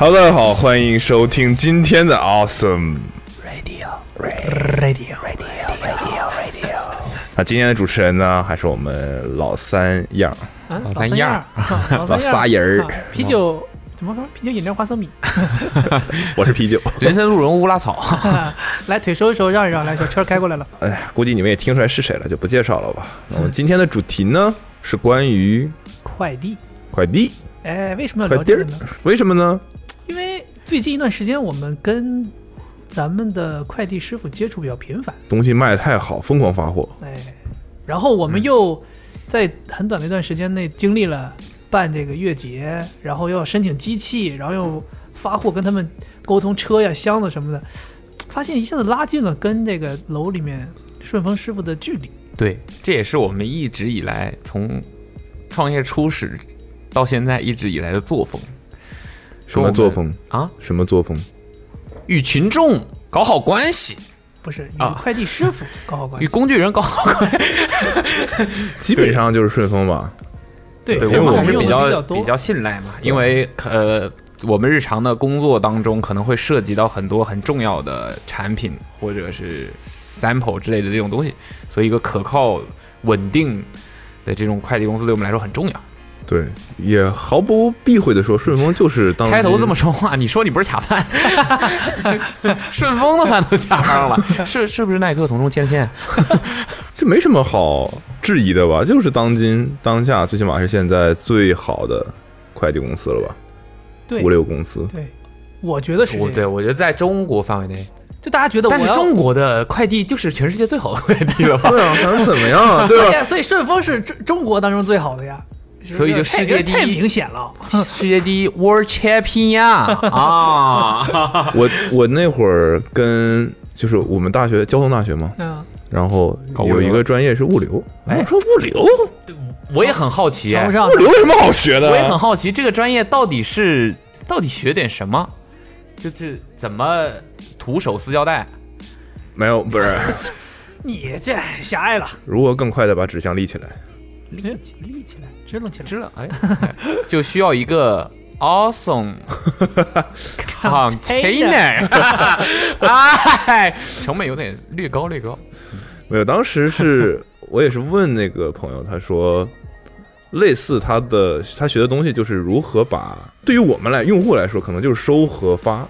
Hello，大家好，欢迎收听今天的 Awesome。Radio Radio Radio Radio Radio 那今天的主持人呢，还是我们老三样，啊，老三样儿，老老仨人儿啊啤酒怎么说？啤酒、饮料、花生米。我是啤酒。人参鹿茸乌拉草，来，腿收一收，让一让，来，小车开过来了。哎呀，估计你们也听出来是谁了，就不介绍了吧。那我们今天的主题呢，是关于快递，快递，哎，为什么要聊这个呢？为什么呢？最近一段时间，我们跟咱们的快递师傅接触比较频繁，东西卖得太好，疯狂发货。哎，然后我们又在很短的一段时间内经历了办这个月结，然后又要申请机器，然后又发货，跟他们沟通车呀、箱子什么的，发现一下子拉近了跟这个楼里面顺丰师傅的距离。对，这也是我们一直以来从创业初始到现在一直以来的作风什么作风？啊，什么作风？与群众搞好关系，不是与啊快递师傅搞好关系与，工具人搞好关系。基本上就是顺丰吧。对，对，因为我们我们是比较比较信赖嘛，因为呃，我们日常的工作当中可能会涉及到很多很重要的产品或者是 sample 之类的这种东西，所以一个可靠稳定的这种快递公司对我们来说很重要。对，也毫不避讳的说，顺丰就是当开头这么说话，你说你不是卡饭，顺丰的饭都卡上了，是是不是耐克从中牵线？这没什么好质疑的吧？就是当今当下，最起码是现在最好的快递公司了吧？对物流公司。对，我觉得是对我觉得在中国范围内，就大家觉得但是中国的快递就是全世界最好的快递了吧？对啊，还能怎么样啊？对吧？所以顺丰是中中国当中最好的呀，所以就世界第一太明显了。世界第一 World Champion 啊！我我那会儿跟就是我们大学交通大学嘛，嗯，然后有一个专业是物流。哎我说物流，我也很好奇，瞧不上物流有什么好学的？我也很好奇这个专业到底是到底学点什么？就是怎么徒手撕胶带？没有，不是 你这狭隘了，如何更快的把纸箱立起来？立起立起来，支棱起来。知道哎，就需要一个 awesome container，哎，成本有点略高略高。没有，当时是我也是问那个朋友，他说，类似他的他学的东西就是如何把对于我们来用户来说，可能就是收和发，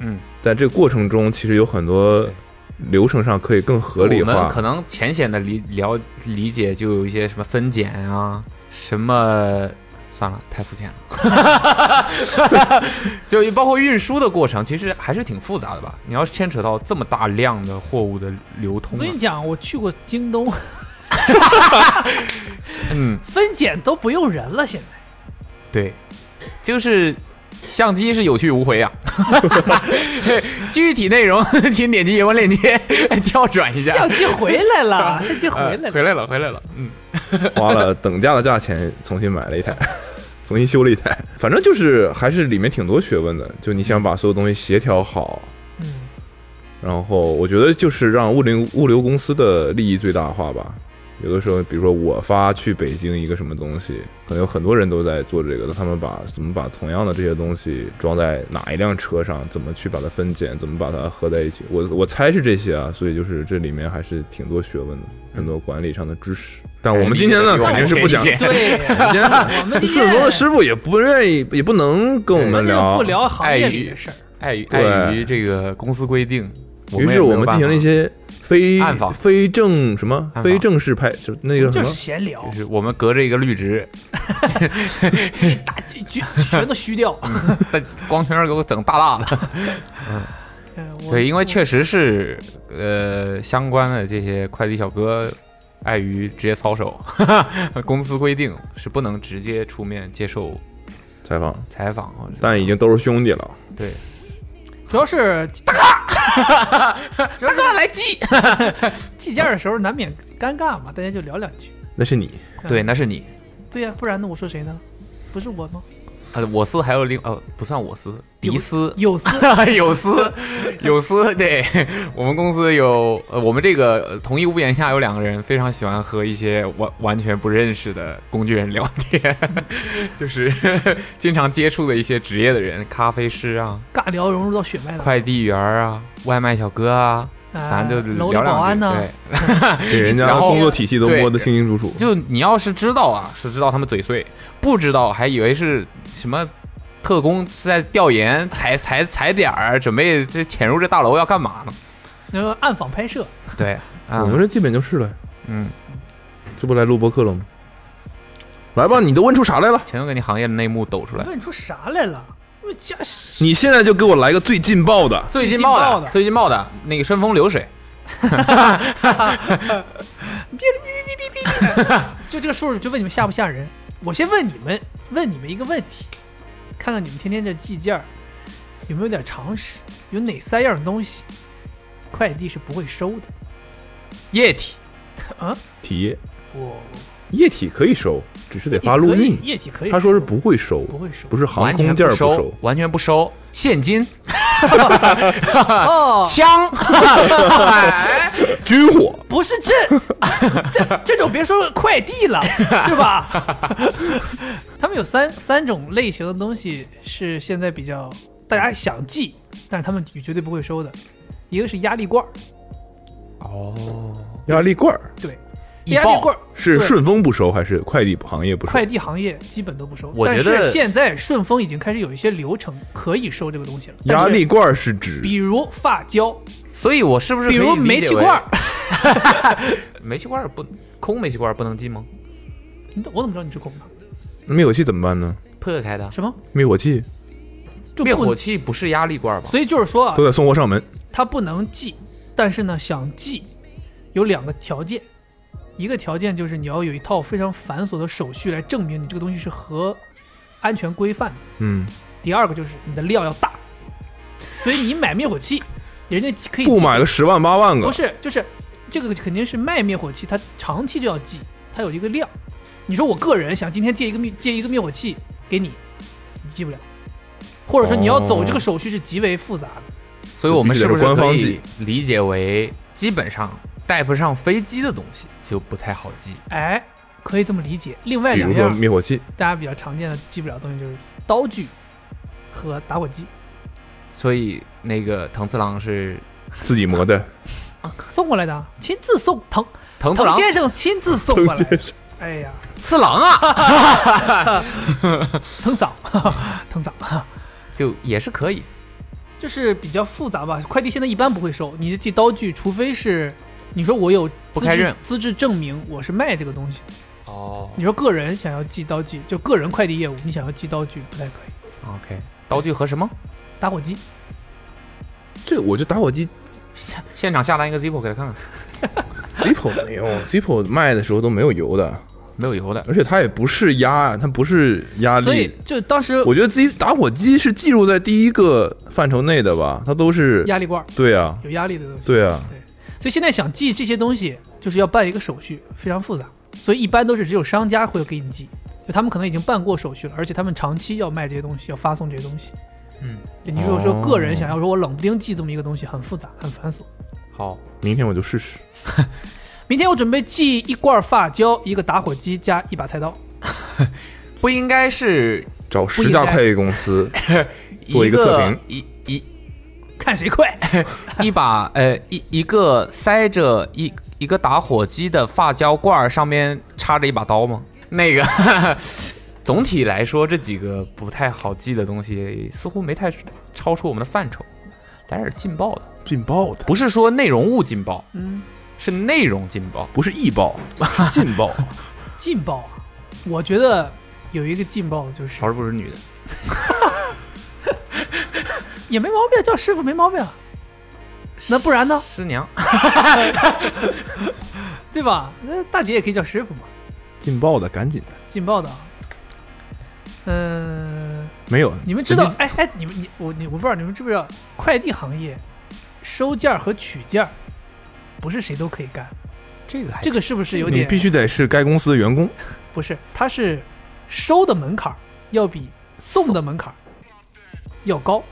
嗯，但这个过程中其实有很多流程上可以更合理化我们。可能浅显的理了理解就有一些什么分拣啊，什么算了，太肤浅了。就包括运输的过程，其实还是挺复杂的吧？你要是牵扯到这么大量的货物的流通、啊我跟你，讲，我去过京东，嗯，分拣都不用人了，现在。对，就是相机是有去无回啊。具体内容请点击原文链接跳转一下。相机回来了，相机回来了。呃回来了，回来了，嗯，花了等价的价钱重新买了一台，重新修了一台。反正就是还是里面挺多学问的，就你想把所有东西协调好，嗯，然后我觉得就是让物流物流公司的利益最大化吧。有的时候，比如说我发去北京一个什么东西，可能有很多人都在做这个，他们把怎么把同样的这些东西装在哪一辆车上，怎么去把它分拣，怎么把它合在一起，我我猜是这些啊，所以就是这里面还是挺多学问的，很多管理上的知识。但我们今天呢，肯定是不讲。哎对，我们顺丰的师傅也不愿意，也不能跟我们聊不。聊行业里的事儿。碍于对碍于这个公司规定，于是我们进行了一些非暗访非正什么非正式派，是那个什么就是闲聊就，是我们隔着一个绿植，大全全都虚掉。把光圈给我整大大的。嗯对，因为确实是呃相关的这些快递小哥。碍于职业操守，公司规定是不能直接出面接受采访，采访但已经都是兄弟了。对，主要是 大哥来寄，计件的时候难免尴尬嘛，大家就聊两句。那是你，对，那是你，对呀、不然呢？我说谁呢？不是我吗？呃，我司还有另呃不算我司，迪斯有司 有司有司，对我们公司有呃我们这个呃同一屋檐下有两个人非常喜欢和一些完完全不认识的工具人聊天，就是 经常接触的一些职业的人，咖啡师啊、尬聊融入到血脉了。快递员啊、外卖小哥啊，哎反正就聊两句。保安呢？对，给人家 工作体系都摸得清清楚楚。就你要是知道啊，是知道他们嘴碎；不知道还以为是什么特工是在调研踩踩踩点儿，准备这潜入这大楼要干嘛呢？那个暗访拍摄，对，啊我们这基本就是了，嗯，这不来录播客了吗？来吧，你都问出啥来了？全都给你行业的内幕抖出来。问出啥来了？你现在就给我来个最劲爆的。最劲爆的，最劲爆的。那个顺风流水，哈哈哈就这个数，就问你们吓不吓人？我先问你们，问你们一个问题，看看你们天天这计件儿有没有点常识？有哪三样东西快递是不会收的？液体。啊？体液。不，液体可以收，只是得发陆运。液体可以。他说是不会收，不会收不是航空件不收收，，完全不收现金、哦，枪，哎 军火。不是这这这种别说快递了，对吧？他们有三三种类型的东西是现在比较大家想寄，但是他们绝对不会收的。一个是压力罐儿，哦，压力罐儿对，压力罐儿是顺丰不收还是快递行业不收？快递行业基本都不收，我觉得但是现在顺丰已经开始有一些流程可以收这个东西了。压力，罐儿是指比如发胶，所以我是不是比如煤气罐儿，煤气罐儿不空煤气罐儿不能进吗？你我怎么知道你是空的？灭火器怎么办呢？破开的什么？灭火器灭火器不是压力罐儿吧？所以就是说啊都，得送货上门。它不能寄，但是呢，想寄有两个条件，一个条件就是你要有一套非常繁琐的手续来证明你这个东西是合安全规范的。嗯，第二个就是你的量要大，所以你买灭火器，人家可以不买个十万八万个不，是，就是这个肯定是卖灭火器，它长期就要寄，它有一个量。你说我个人想今天借一个灭借一个灭火器给你，你寄不了，或者说你要走这个手续是极为复杂的。所以我们是不是可以官方寄理解为，基本上带不上飞机的东西就不太好寄？哎，可以这么理解。另外两样灭火器，大家比较常见的寄不了的东西就是刀具和打火机，所以那个藤次郎是自己磨的。啊送过来的啊，亲自送藤藤藤先生亲自送过来的。哎呀，次郎啊，藤嫂，藤嫂，就也是可以。就是比较复杂吧。快递现在一般不会收，你是寄刀具，除非是你说我有资质不开刃资质证明我是卖这个东西。哦你说个人想要寄刀具，就个人快递业务，你想要寄刀具不太可以。，OK，刀具和什么？打火机，这我就打火机现现场下单一个 Zippo 给他看看，Zippo 没有，Zippo 卖的时候都没有油的，没有油的。而且它也不是压，它不是压力所以力。就当时我觉得自己打火机是计入在第一个范畴内的吧，它都是压力罐儿对啊，有压力的东西。对啊，所以现在想寄这些东西，就是要办一个手续，非常复杂。所以一般都是只有商家会给你寄，就他们可能已经办过手续了，而且他们长期要卖这些东西，要发送这些东西。嗯，你如果说个人想要说我冷不丁寄这么一个东西，很复杂，很繁琐。好，明天我就试试。明天我准备寄一罐发胶、一个打火机加一把菜刀。不应该是找十家快递公司，做一一个测评一一看谁快。一把呃一一个塞着一一个打火机的发胶罐儿，上面插着一把刀吗？那个 总体来说，这几个不太好记的东西，似乎没太超出我们的范畴，但是劲爆的，劲爆的，不是说内容物劲爆，嗯，是内容劲爆。不是易爆，是 劲爆。劲爆啊！我觉得有一个劲爆的就是少儿不是女的，也没毛病，叫师傅没毛病。那不然呢？师娘 对吧？那大姐也可以叫师傅嘛。劲爆的，赶紧的，劲爆的啊。嗯、没有。你们知道哎哎，你们你我你我不知道你们知不知道，快递行业收件和取件不是谁都可以干，这个还这个是不是有点你必须得是该公司的员工。不是？它是收的门槛要比送的门槛要高，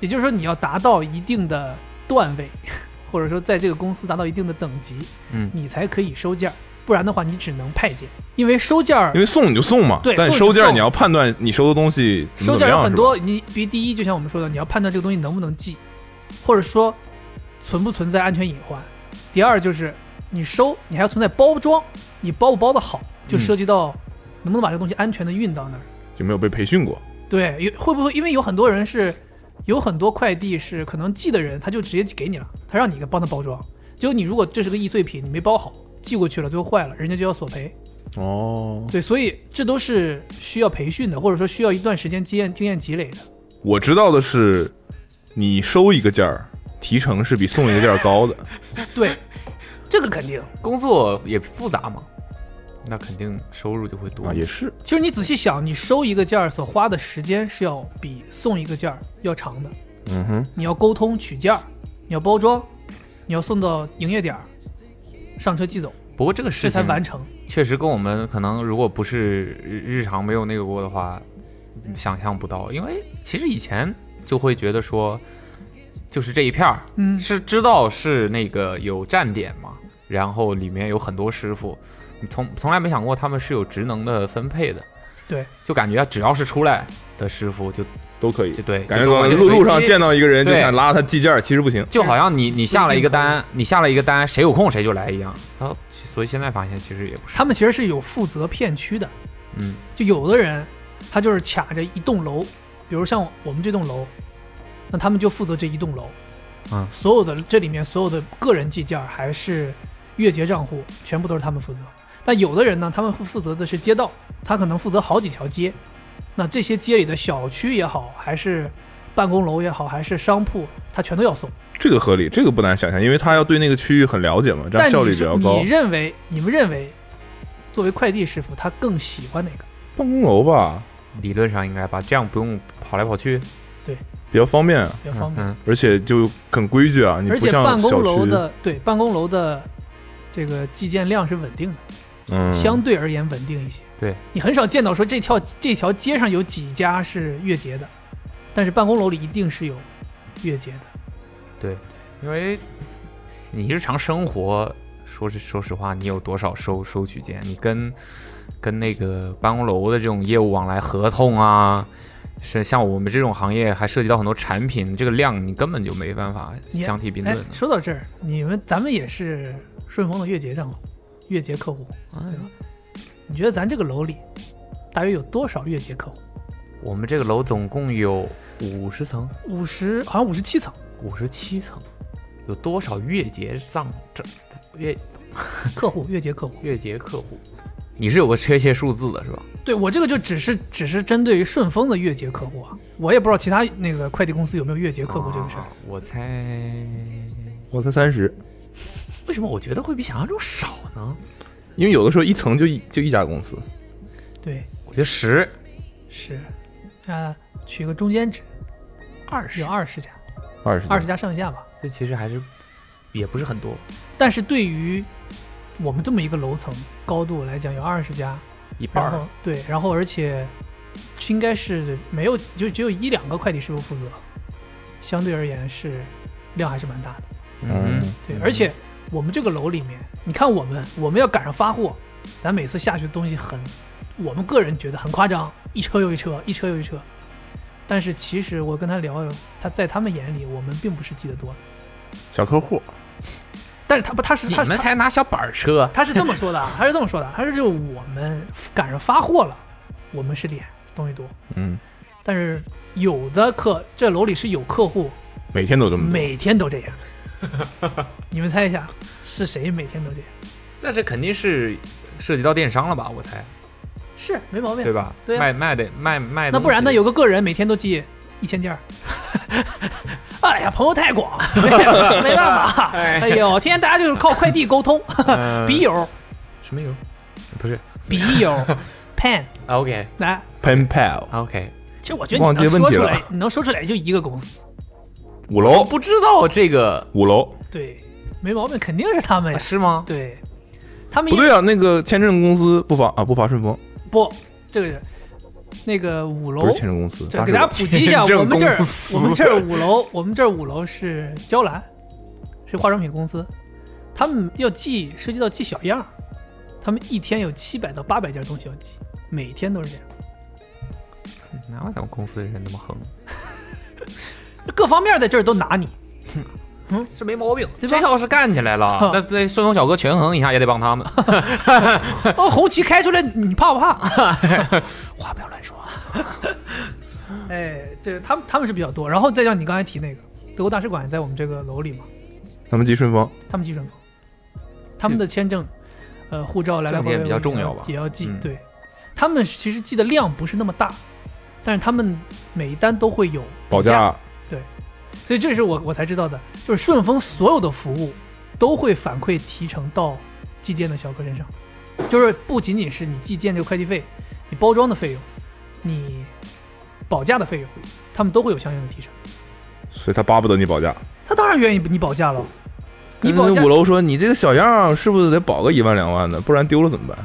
也就是说你要达到一定的段位，或者说在这个公司达到一定的等级，嗯，你才可以收件儿，不然的话你只能派件，因为收件儿因为送你就送嘛，对但收件儿你要判断你收的东西怎么收怎么样是吧件有很多，你比如第一，就像我们说的，你要判断这个东西能不能寄，或者说存不存在安全隐患。第二就是你收，你还要存在包装，你包不包的好，就嗯涉及到能不能把这个东西安全的运到那儿。就没有被培训过。对，有会不会因为有很多人是有很多快递是可能寄的人他就直接给你了，他让你给帮他包装，结果你如果这是个易碎品，你没包好，寄过去了，最后坏了，人家就要索赔。哦，对，所以这都是需要培训的，或者说需要一段时间经验经验积累的。我知道的是，你收一个件儿，提成是比送一个件儿高的。对，这个肯定。工作也复杂嘛，那肯定收入就会多啊，。也是，其实你仔细想，你收一个件儿所花的时间是要比送一个件儿要长的。嗯哼，你要沟通取件儿，你要包装，你要送到营业点儿，上车寄走，不过这个这事情才完成。确实跟我们可能如果不是日日常没有那个过的话，想象不到。因为其实以前就会觉得说，就是这一片儿嗯，是知道是那个有站点嘛，然后里面有很多师傅，你从从来没想过他们是有职能的分配的。对，就感觉只要是出来的师傅就都可以就。对，感觉路路上见到一个人就想拉他计件儿，其实不行。就好像你你下了一个单，你下了一个单，谁有空谁就来一样。然后所以现在发现其实也不是，他们其实是有负责片区的，嗯就有的人他就是卡着一栋楼，比如像我们这栋楼，那他们就负责这一栋楼，嗯所有的这里面所有的个人计件儿还是月结账户，全部都是他们负责。但有的人呢，他们负负责的是街道，他可能负责好几条街，那这些街里的小区也好，还是办公楼也好，还是商铺，他全都要送。这个合理，这个不难想象，因为他要对那个区域很了解嘛，这样效率比较高你。认为你们认为，作为快递师傅，他更喜欢哪个？办公楼吧，理论上应该吧，这样不用跑来跑去，对比较方便，啊，比较方便？嗯，而且就很规矩啊。你而不像且办公，楼的对办公楼的这个寄件量是稳定的，嗯，相对而言稳定一些。对你很少见到说这条这条街上有几家是月结的，但是办公楼里一定是有月结的。对因为你日常生活，说是说实话，你有多少收收取件？你跟跟那个办公楼的这种业务往来合同啊，是像我们这种行业还涉及到很多产品，这个量你根本就没办法相提并哎论，说到这儿，你们咱们也是顺丰的月结账户，月结客户，哎对吧？你觉得咱这个楼里大约有多少月结客户？我们这个楼总共有五十层，五十，好像五十七层五十七层，有多少月结账这月 客户，月结客户。月结客户？你是有个确切数字的是吧？对我这个就只是只是针对于顺丰的月结客户啊，我也不知道其他那个快递公司有没有月结客户这个事儿。啊我猜，我猜三十，为什么我觉得会比想象中少呢？因为有的时候一层就一就一家公司，对，我觉得十。是，啊，取个中间值，二十。有，二十家，二十二十家上下吧。这其实还是也不是很多。但是对于我们这么一个楼层高度来讲，有二十家，一半儿。然后对，然后而且应该是没有，就只有一两个快递师傅负责，相对而言是量还是蛮大的。嗯，对，而且我们这个楼里面，你看我们，我们要赶上发货，咱每次下去的东西很，我们个人觉得很夸张，一车又一车，一车又一车。但是其实我跟他聊，他在他们眼里，我们并不是寄得多。的。小客户，但是他不，他是你他是他们才拿小板车，他是这么说的啊，他是这么说的，他是就我们赶上发货了，我们是脸东西多，嗯，但是有的客这楼里是有客户每天都这么，每天都这样，你们猜一下是谁每天都这样？那这肯定是涉及到电商了吧？我猜，是没毛病。对，吧？对啊。卖卖的卖卖的，那不然呢？有个个人每天都寄一千件儿。哎呀，朋友太广，没 没办法。哎。呦，天天大家就是靠快递沟通，呃笔友、什么友？不是。笔友、pen，，OK 来，pen pal OK，其实我觉得你能说出来，你能说出来就一个公司，我五楼，不知道这个。五楼。对，没毛病，肯定是他们呀。是吗？对，他们一不对啊，那个签证公司不发啊，不发顺丰，不，这个是那个五楼。不是，签证公司，给大家普及一下，我们这儿我们这儿五楼，我们这儿五楼是娇兰，是化妆品公司，他们要寄涉及到寄小样，他们一天有七百到八百件东西要寄，每天都是这样，哪有咱们公司人那么横？各方面在这儿都拿你，嗯？这没毛病，对吧？这要是干起来了，那那顺丰小哥权衡一下也得帮他们。哦，红旗开出来，你怕不怕？话不要乱说。哎，这他们他们是比较多，然后再像你刚才提那个德国大使馆也在我们这个楼里嘛，他们寄顺丰，他们寄顺丰，他们的签证、呃护照来来回回比较重要吧也要寄。嗯。对，他们其实寄的量不是那么大，但是他们每一单都会有保价所以这是我我才知道的，就是顺丰所有的服务都会反馈提成到寄件的小哥身上，就是不仅仅是你寄件这个快递费，你包装的费用，你保价的费用，他们都会有相应的提成。所以他巴不得你保价。他当然愿意你保价了，你保价五楼说你这个小样是不是得保个一万两万的，不然丢了怎么办？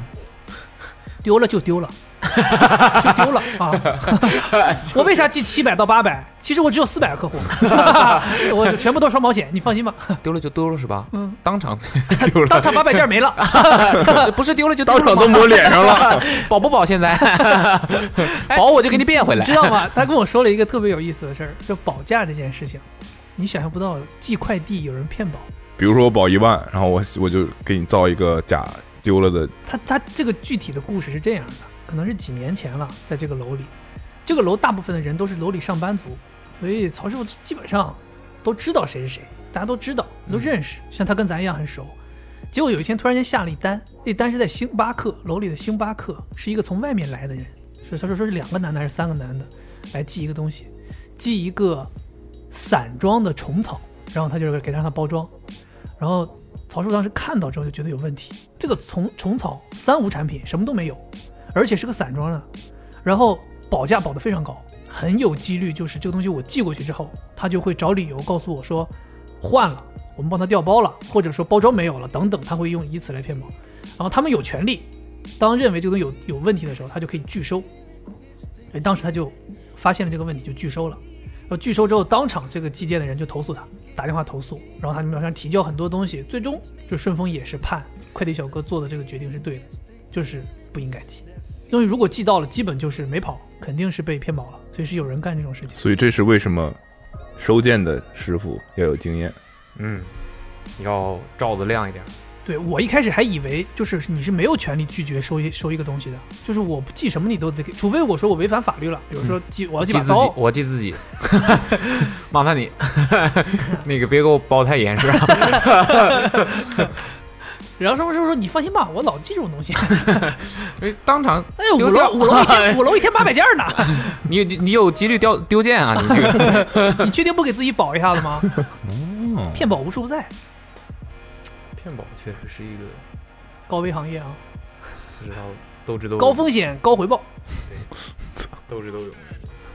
丢了就丢了，就丢了啊！我为啥寄七百到八百？其实我只有四百个客户，我就全部都双保险，你放心吧。丢了就丢了是吧？嗯，当场丢了，当场八百件没了，不是丢了就丢当场都抹脸上了。保不保？现在保我就给你变回来你知。道吗？他跟我说了一个特别有意思的事儿，就保价这件事情，你想象不到，寄快递有人骗保。比如说我保一万，然后我我就给你造一个假丢了的，他他这个具体的故事是这样的，可能是几年前了，在这个楼里，这个楼大部分的人都是楼里上班族，所以曹师傅基本上都知道谁是谁，大家都知道，都认识，像他跟咱一样很熟。结果有一天突然间下了一单，那单是在星巴克楼里的星巴克，是一个从外面来的人，是他说说是两个男的还是三个男的来寄一个东西，寄一个散装的虫草，然后他就是给他让他包装，然后曹师傅当时看到之后就觉得有问题，这个虫虫草三无产品，什么都没有，而且是个散装的，然后保价保得非常高，很有几率就是这个东西我寄过去之后，他就会找理由告诉我说换了，我们帮他调包了，或者说包装没有了等等，他会用以此来骗保，然后他们有权利，当认为这个东西有有问题的时候，他就可以拒收，哎，当时他就发现了这个问题，就拒收了。然后拒收之后，当场这个寄件的人就投诉他，打电话投诉，然后他们马上提交很多东西，最终就顺丰也是判快递小哥做的这个决定是对的，就是不应该寄。东西如果寄到了，基本就是没跑，肯定是被骗保了，所以是有人干这种事情。所以这是为什么收件的师傅要有经验。嗯，要罩子亮一点。对我一开始还以为就是你是没有权利拒绝收一收一个东西的，就是我不寄什么你都得给，除非我说我违反法律了，比如说寄我要寄记自己把刀，，我寄自己，麻烦你，那个别给我包太严实啊。然后说说说你放心吧，我老记这种东西。哎当场 哎呦，五楼五楼一天 五楼一天八百件呢，你你你有几率丢丢件啊？你这个你确定不给自己保一下子吗？哦，骗保无处不在，骗保确实是一个高危行业啊，不知道斗智斗勇高风险高回报。对斗智斗勇。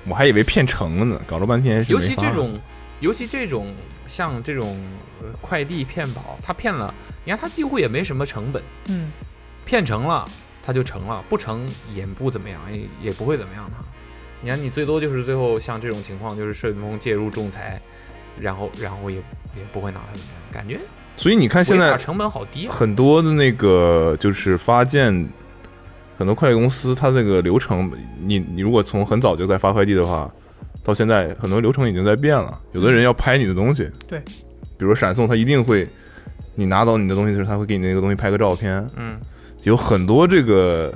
我还以为骗成了呢，搞了半天是尤其这种，尤其这种像这种呃快递骗保，他骗了，你看他几乎也没什么成本，嗯，骗成了他就成了，不成也不怎么样，也也不会怎么样他。你看你最多就是最后像这种情况，就是顺丰介入仲裁，然后然后也也不会拿他怎么样，感觉所以你看现在成本好低啊。很多的那个就是发件，很多快递公司它那个流程，你你如果从很早就在发快递的话，到现在很多流程已经在变了。有的人要拍你的东西，对，比如闪送，他一定会，你拿走你的东西的时候，他会给你那个东西拍个照片，嗯，有很多这个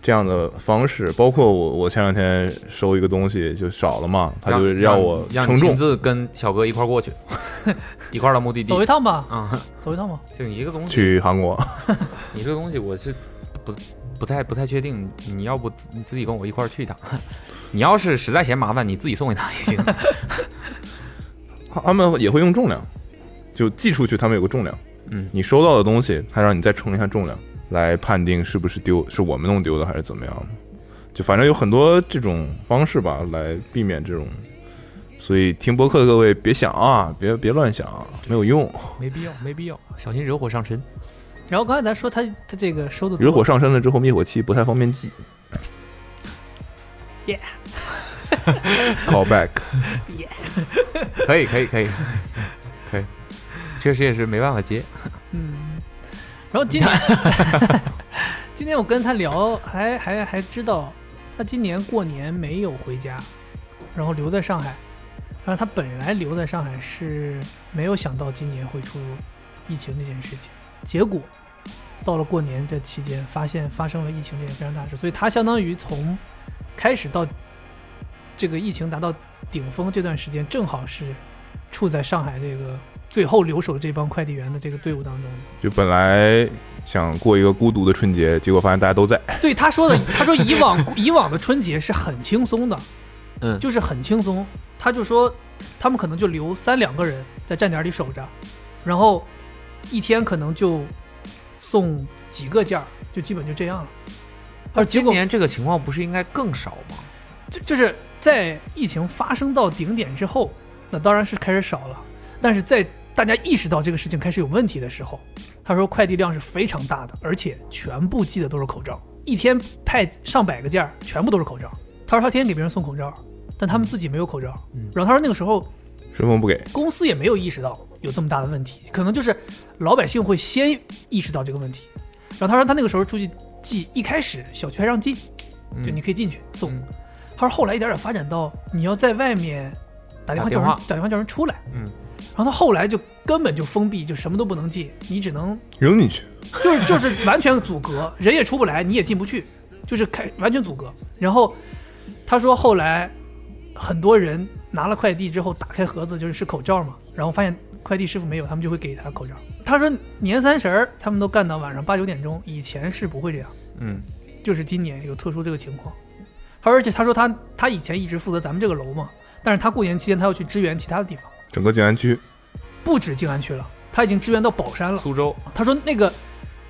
这样的方式，包括我我前两天收一个东西就少了嘛，他就让我让你亲，自跟小哥一块儿过去，一块儿到目的地走一趟吧，啊、走一趟吧。就你一个东西，去韩国，你这个东西我是不不太不太确定，你要不你自己跟我一块儿去一趟。你要是实在嫌麻烦，你自己送给他也行。他他们也会用重量，就寄出去他们有个重量。嗯，你收到的东西，他让你再称一下重量，来判定是不是丢，是我们弄丢的还是怎么样的。就反正有很多这种方式吧，来避免这种。所以听播客的各位别想啊，别别乱想，没有用。没必要，没必要，小心惹火上身。然后刚才咱说他他这个收的惹火上身了之后，灭火器不太方便寄。Call back，可以可以可以。可以，确实也是没办法接。嗯，然后今天，今天我跟他聊，还还还知道他今年过年没有回家，然后留在上海。然后他本来留在上海是没有想到今年会出疫情这件事情，结果到了过年这期间，发现发生了疫情这件非常大事，所以他相当于从开始到这个疫情达到顶峰这段时间，正好是处在上海这个最后留守这帮快递员的这个队伍当中的。就本来想过一个孤独的春节，结果发现大家都在。对他说的，他说以往 以往的春节是很轻松的，嗯就是很轻松。他就说他们可能就留三两个人在站点里守着，然后一天可能就送几个件儿，就基本就这样了。而结果今年这个情况不是应该更少吗？就就是在疫情发生到顶点之后，那当然是开始少了。但是在大家意识到这个事情开始有问题的时候，他说快递量是非常大的，而且全部寄的都是口罩，一天派上百个件儿，全部都是口罩。他说他天天给别人送口罩，但他们自己没有口罩。嗯然后他说那个时候顺丰不给，公司也没有意识到有这么大的问题，可能就是老百姓会先意识到这个问题。然后他说他那个时候出去寄，一开始小区还让进，就你可以进去送。嗯他说后来一点点发展到你要在外面打电话叫人打电话打电话叫人出来，嗯，然后他后来就根本就封闭，就什么都不能进，你只能扔进去。就是就是完全阻隔，人也出不来，你也进不去，就是开完全阻隔。然后他说后来很多人拿了快递之后打开盒子就是是口罩嘛，然后发现快递师傅没有，他们就会给他口罩。他说年三十儿他们都干到晚上八九点钟，以前是不会这样。嗯就是今年有特殊这个情况。他说而且他说他他以前一直负责咱们这个楼嘛，但是他过年期间他要去支援其他的地方，整个静安区不止静安区了，他已经支援到宝山了。苏州他说那个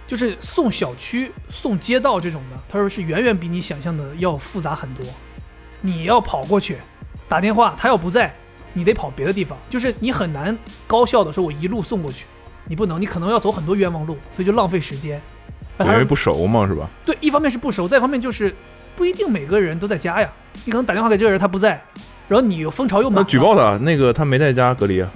就是送小区、送街道这种的，他说是远远比你想象的要复杂很多。你要跑过去打电话，他要不在，你得跑别的地方，就是你很难高效的说我一路送过去，你不能，你可能要走很多冤枉路，所以就浪费时间。因为不熟嘛，是吧？对，一方面是不熟，再一方面就是不一定每个人都在家呀。你可能打电话给这个人，他不在，然后你又蜂巢又那满，举报他，那个他没在家隔离啊。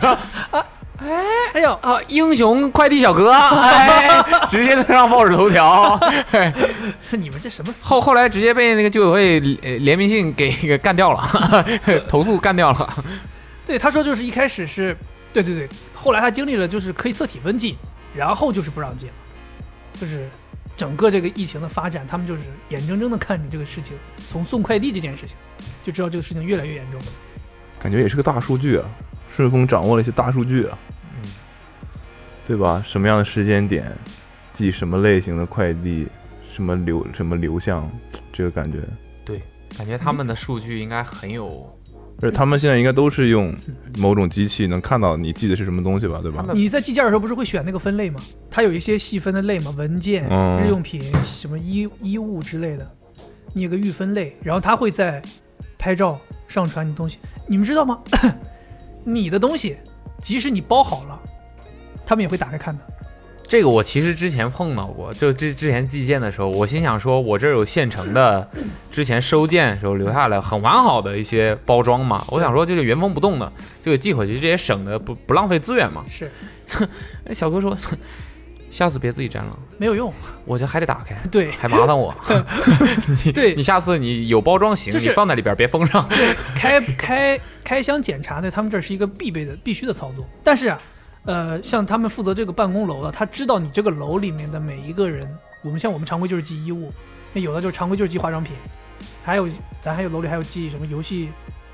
哎。哎呦，啊，英雄快递小哥，哎，直接上报纸头条。嘿 你们这什么死后后来直接被那个居委会呃联名信给给干掉了，投诉干掉了。对，他说就是一开始是，对对对，后来他经历了就是可以测体温进，然后就是不让进了，就是整个这个疫情的发展，他们就是眼睁睁的看着这个事情从送快递这件事情，就知道这个事情越来越严重。感觉也是个大数据啊，顺丰掌握了一些大数据啊，嗯，对吧？什么样的时间点寄什么类型的快递，什么流什么流向，这个感觉，对，感觉他们的数据应该很有。而且他们现在应该都是用某种机器能看到你寄的是什么东西吧，对吧你在寄件的时候不是会选那个分类吗？它有一些细分的类嘛，文件、嗯日用品、什么衣衣物之类的，你有个预分类，然后它会在拍照上传你东西。你们知道吗？你的东西，即使你包好了，他们也会打开看的。这个我其实之前碰到过，就之之前寄件的时候，我心想说，我这儿有现成的，之前收件时候留下来很完好的一些包装嘛，我想说这个原封不动的就给寄回去，这也省得不不浪费资源嘛。是 哎，小哥说，下次别自己粘了，没有用，我这还得打开，对还麻烦我。对 你，下次你有包装行，就是你放在里边别封上。开开开箱检查在他们这是一个必备的、必须的操作。但是啊，呃，像他们负责这个办公楼的，他知道你这个楼里面的每一个人，我们像我们常规就是寄衣物，那有的就是常规就是寄化妆品，还有咱还有楼里还有寄什么游戏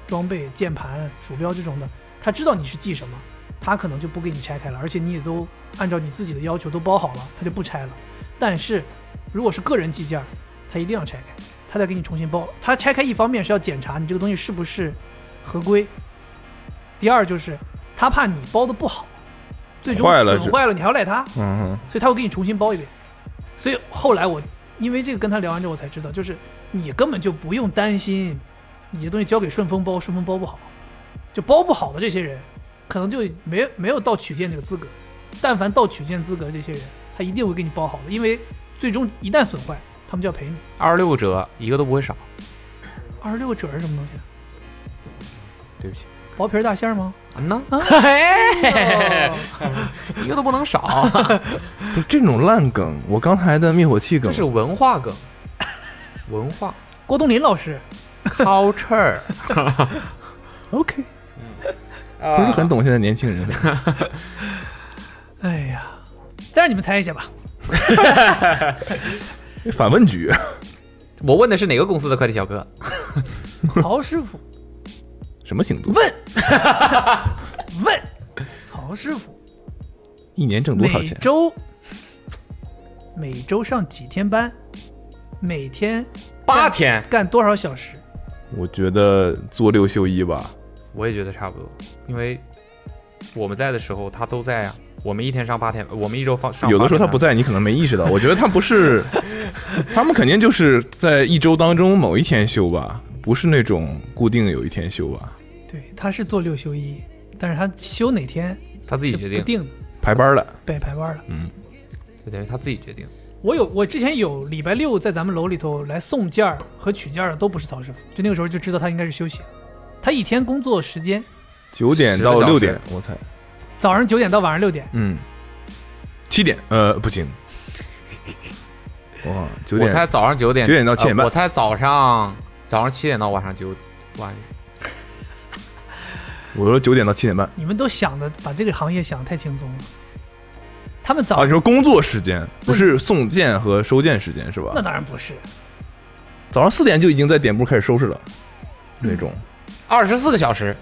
装备、键盘、鼠标这种的，他知道你是寄什么，他可能就不给你拆开了，而且你也都按照你自己的要求都包好了，他就不拆了。但是如果是个人寄件，他一定要拆开，他再给你重新包。他拆开一方面是要检查你这个东西是不是合规，第二就是他怕你包的不好，最终坏了损坏了你还要赖他，嗯哼，所以他会给你重新包一遍。所以后来我因为这个跟他聊完之后，我才知道，就是你根本就不用担心你的东西交给顺丰包，顺丰包不好，就包不好的这些人，可能就没没有到取件这个资格。但凡到取件资格这些人，他一定会给你包好的，因为最终一旦损坏，他们就要赔你。二十六个折，一个都不会少。二十六个褶是什么东西？对不起，薄皮大馅吗？啊呢，哦一个都不能少，不是这种烂梗，我刚才的灭火器梗这是文化梗，文化郭冬临老师，culture，OK，不是很懂现在年轻人。哎呀，再让你们猜一下吧。反问局，我问的是哪个公司的快递小哥？曹师傅什么星座？问 问曹师傅，一年挣多少每钱？周每周上几天班？每天八天，干多少小时？我觉得做六休一吧。我也觉得差不多，因为我们在的时候他都在啊。我们一天上八天，我们一周放上。有的时候他不，在，你可能没意识到。我觉得他不是，他们肯定就是在一周当中某一天休吧，不是那种固定有一天休吧，对，他是做六休一，但是他休哪天他自己决定，不定的，排班了。对排班了。嗯，就等于他自己决定。我有，我之前有礼拜六在咱们楼里头来送件儿和取件儿的都不是曹师傅，就那个时候就知道他应该是休息。他一天工作时间九点到六点，我猜。早上九点到晚上六点，嗯，七点，呃，不行。哇，九点我猜早上九点，九点到七点半呃我猜早上早上七点到晚上九晚。我说九点到七点半。你们都想的把这个行业想的太轻松了。他们早、啊，你说工作时间不是送件和收件时间是吧那？当然不是，早上四点就已经在点部开始收拾了，那种。二十四个小时，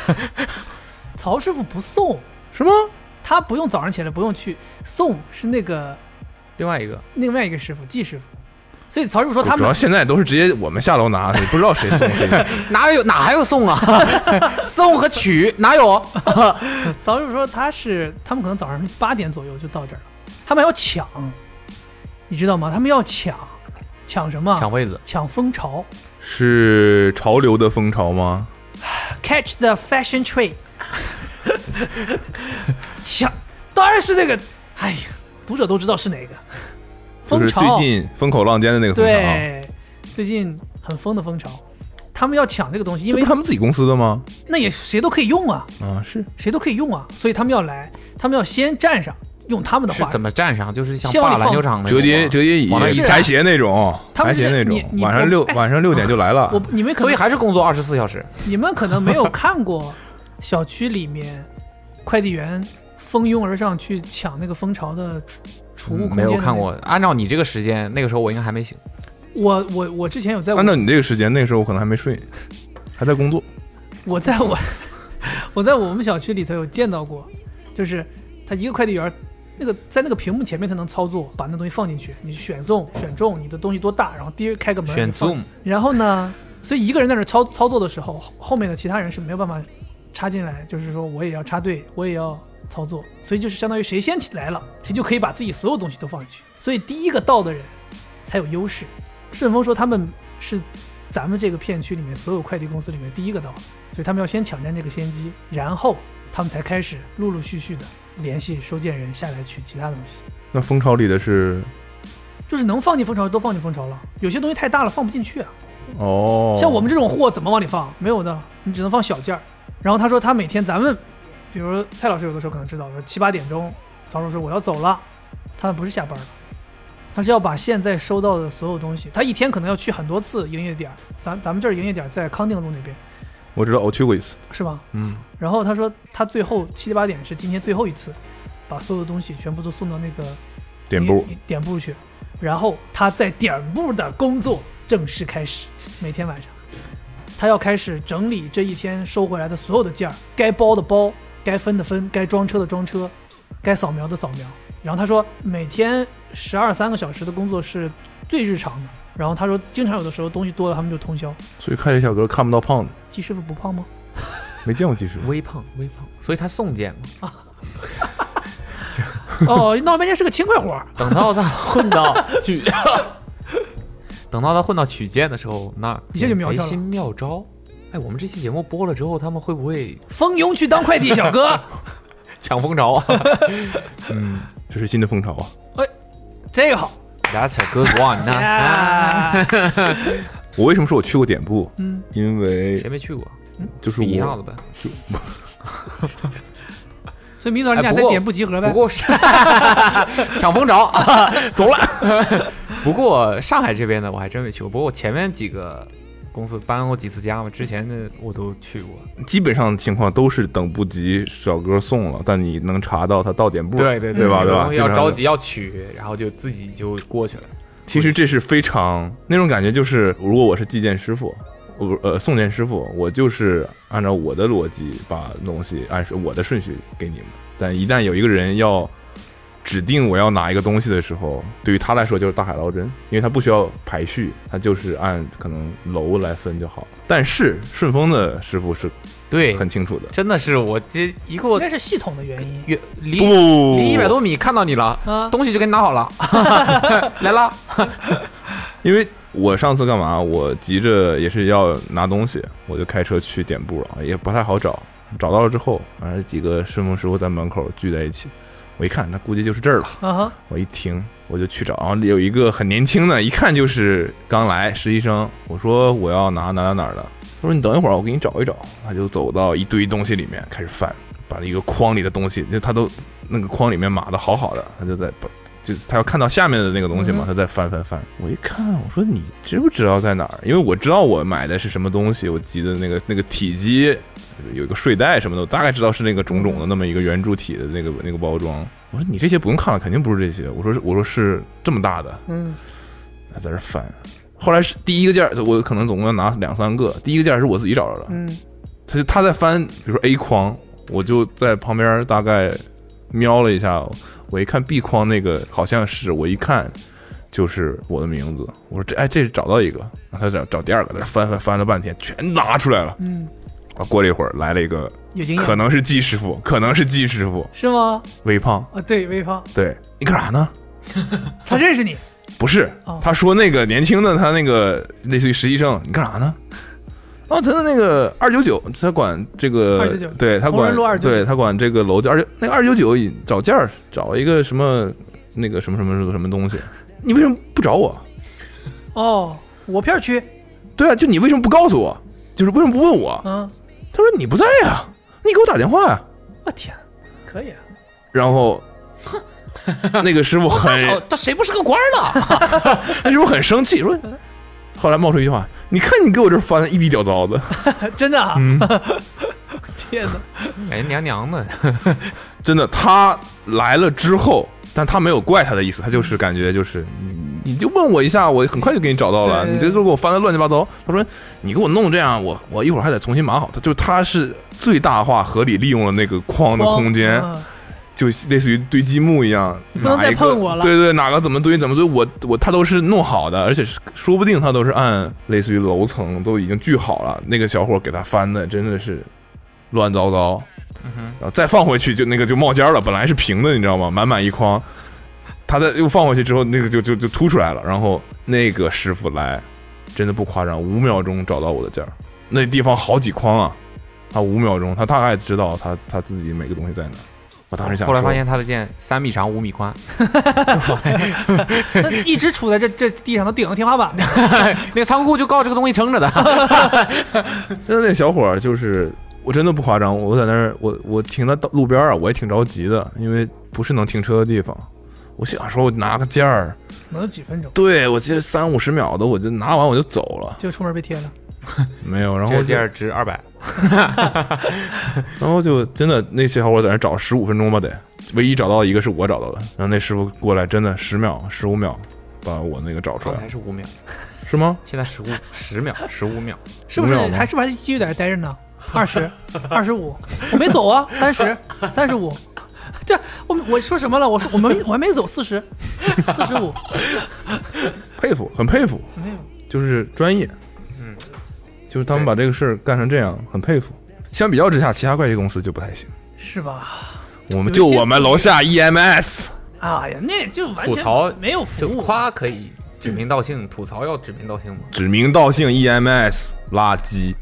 曹师傅不送，是吗？他不用早上起来不用去送，是那个另外一个另外一个师傅季师傅。所以曹师傅说他们主要现在都是直接我们下楼拿，你 不知道谁送谁。哪有哪还有送啊？送和取哪有？曹师傅说他是他们可能早上八点左右就到这儿了，他们要抢，你知道吗？他们要抢，抢什么？抢位子，抢风潮是潮流的风潮吗？，catch the fashion trade，抢，当然是那个，哎呀，读者都知道是哪个，就是风潮，最近风口浪尖的那个风潮，对，最近很疯的风潮，他们要抢这个东西，因为他们自己公司的吗？那也谁都可以用啊，啊，是谁都可以用啊，所以他们要来，他们要先站上，用他们的话是怎么站上？就是像霸希望你放篮球场的折叠折叠椅往那、是啊柴鞋那种，他们是柴鞋那种晚上六哎晚上六点就来了我，你们可所以能还是工作二十四小时。你们可能没有看过小区里面快递员蜂拥而上去抢那个蜂巢的储储物空间、嗯没有看过，。按照你这个时间，那个时候我应该还没醒。我我我之前有在按照你这个时间，那个时候我可能还没睡，还在工作。我在我我在我们小区里头有见到过，就是他一个快递员，那个在那个屏幕前面他能操作，把那东西放进去，你选中选中你的东西多大，然后第一开个门选中然后呢，所以一个人在那操操作的时候，后面的其他人是没有办法插进来，就是说我也要插队，我也要操作，所以就是相当于谁先起来了，谁就可以把自己所有东西都放进去，所以第一个到的人才有优势。顺丰说他们是咱们这个片区里面所有快递公司里面第一个到的，所以他们要先抢占这个先机，然后他们才开始陆陆续续的联系收件人下来取其他东西。那蜂巢里的是就是能放进蜂巢都放进蜂巢了，有些东西太大了放不进去啊。哦，像我们这种货怎么往里放？没有的，你只能放小件儿。然后他说他每天咱们，比如蔡老师有的时候可能知道，说七八点钟，曹叔说我要走了，他们不是下班了，他是要把现在收到的所有东西，他一天可能要去很多次营业点。咱咱们这儿营业点在康定路那边，我知道，我去过一次。是吧？嗯，然后他说他最后七八点是今天最后一次，把所有的东西全部都送到那个点部点部去，然后他在点部的工作正式开始，每天晚上，他要开始整理这一天收回来的所有的件儿，该包的包，该分的分，该装车的装车，该扫描的扫描。然后他说每天十二三个小时的工作是最日常的。然后他说经常有的时候东西多了，他们就通宵。所以快递小哥看不到胖子，季师傅不胖吗？没见过季师傅。微胖微胖，所以他送件嘛。哦，闹半天是个轻快活儿。等到他混到 取，等到他混到取件的时候，那一下就苗条了减肥新妙招。哎，我们这期节目播了之后，他们会不会蜂拥去当快递小哥，抢风潮啊 嗯，这是新的风潮啊。哎这个好。？That's a good one 呐、呀 我为什么说我去过点部？嗯，因为谁没去过？就是我一样的呗。就所以明早你俩在点不集合呗不。过是抢风着，走了。不过上海这边呢我还真没去过，不过我前面几个公司搬过几次家嘛，之前的我都去过。基本上情况都是等不及小哥送了，但你能查到他到点部。对对对吧？对吧？要着急要取，然后就自己就过去了。其实这是非常那种感觉，就是如果我是寄件师傅，我呃送件师傅，我就是按照我的逻辑把东西按我的顺序给你们。但一旦有一个人要指定我要拿一个东西的时候，对于他来说就是大海捞针，因为他不需要排序，他就是按可能楼来分就好了。但是顺丰的师傅是对，很清楚的，真的是我这一个应该是系统的原因远离不离一百多米看到你了，啊。东西就给你拿好了，来啦。因为我上次干嘛？我急着也是要拿东西，我就开车去点部了，也不太好找。找到了之后，反正几个顺丰师傅在门口聚在一起，我一看，那估计就是这儿了。我一听，我就去找，然后有一个很年轻的，一看就是刚来实习生。我说我要拿哪哪哪儿的，他说你等一会儿，我给你找一找。他就走到一堆东西里面开始翻，把一个筐里的东西，就他都那个筐里面码的好好的，他就在把。就是他要看到下面的那个东西嘛，嗯他在翻翻翻。我一看，我说你知不知道在哪儿？因为我知道我买的是什么东西，我记的那个那个体积，有一个睡袋什么的，我大概知道是那个种种的那么一个圆柱体的那个那个包装。我说你这些不用看了，肯定不是这些。我说是我说是这么大的，嗯他在这翻。后来是第一个件儿，我可能总共要拿两三个。第一个件儿是我自己找着的，嗯他就他在翻，比如说 A 框，我就在旁边大概瞄了一下，我一看 B 框那个好像是，我一看就是我的名字。我说这哎这是找到一个，然后他找找第二个，在这翻翻翻了半天，全拿出来了。嗯，啊，过了一会儿来了一个，可能是季师傅，可能是季师傅，是吗？微胖，啊，对，微胖，对你干啥呢？他认识你，不是哦，他说那个年轻的他那个类似于实习生，你干啥呢？哦，他的那个二九九，他管这个299对他管同仁路299对他管这个楼叫二九那个二九九找件儿找一个什么那个什么什么什么东西，你为什么不找我？哦，我片区，对啊，就你为什么不告诉我？就是为什么不问我？嗯，他说你不在呀，你给我打电话呀。我天，可以啊，然后那个师傅很哦，他谁不是个官儿呢？那师傅很生气，说后来冒出一句话：“你看你给我这翻的一逼屌糟的。”真的啊，嗯，天哪，哎，娘娘的，真的，他来了之后，但他没有怪他的意思，他就是感觉就是你你就问我一下，我很快就给你找到了，你这都给我翻的乱七八糟。他说你给我弄这样，我我一会儿还得重新码好。他就是他是最大化合理利用了那个框的空间，嗯就类似于堆积木一样，不能再哪一个碰我了对对，哪个怎么堆怎么堆，我我他都是弄好的，而且是说不定他都是按类似于楼层都已经锯好了。那个小伙给他翻的真的是乱糟糟，然后再放回去就那个就冒尖了，本来是平的，你知道吗？满满一筐，他再又放回去之后，那个就就就凸出来了。然后那个师傅来，真的不夸张，五秒钟找到我的件儿，那地方好几筐啊，他五秒钟，他大概知道他他自己每个东西在哪。我当时想，后来发现他的剑三米长五米宽，那一直杵在这这地上都顶着天花板呢，那个仓库就靠这个东西撑着的。真的那小伙儿就是，我真的不夸张，我在那儿，我我停在道路边儿啊，我也挺着急的，因为不是能停车的地方。我想说，我拿个件儿，能有几分钟对我记得三五十秒的，我就拿完我就走了，就出门被贴了，没有，然后就这件儿值二百，然后就真的那些小伙在那儿找十五分钟吧得，唯一找到一个是我找到的，然后那师傅过来真的十秒十五秒把我那个找出来，还是五秒，是吗？现在十五十秒，十五秒。是不是还是不是还继续在这待着呢？二十，二十五，我没走啊，三十，三十五。这我我说什么了？我说我们我还没走，四十，四十五，佩服，很佩服，没有。就是专业，嗯，就是他们把这个事儿干成这样，很佩服。相比较之下，其他会计公司就不太行。是吧？我们就我们楼下 EMS，哎呀，那就完全吐槽没有服就务，夸可以指名道姓，吐槽要指名道姓吗？指名道姓 EMS 垃圾，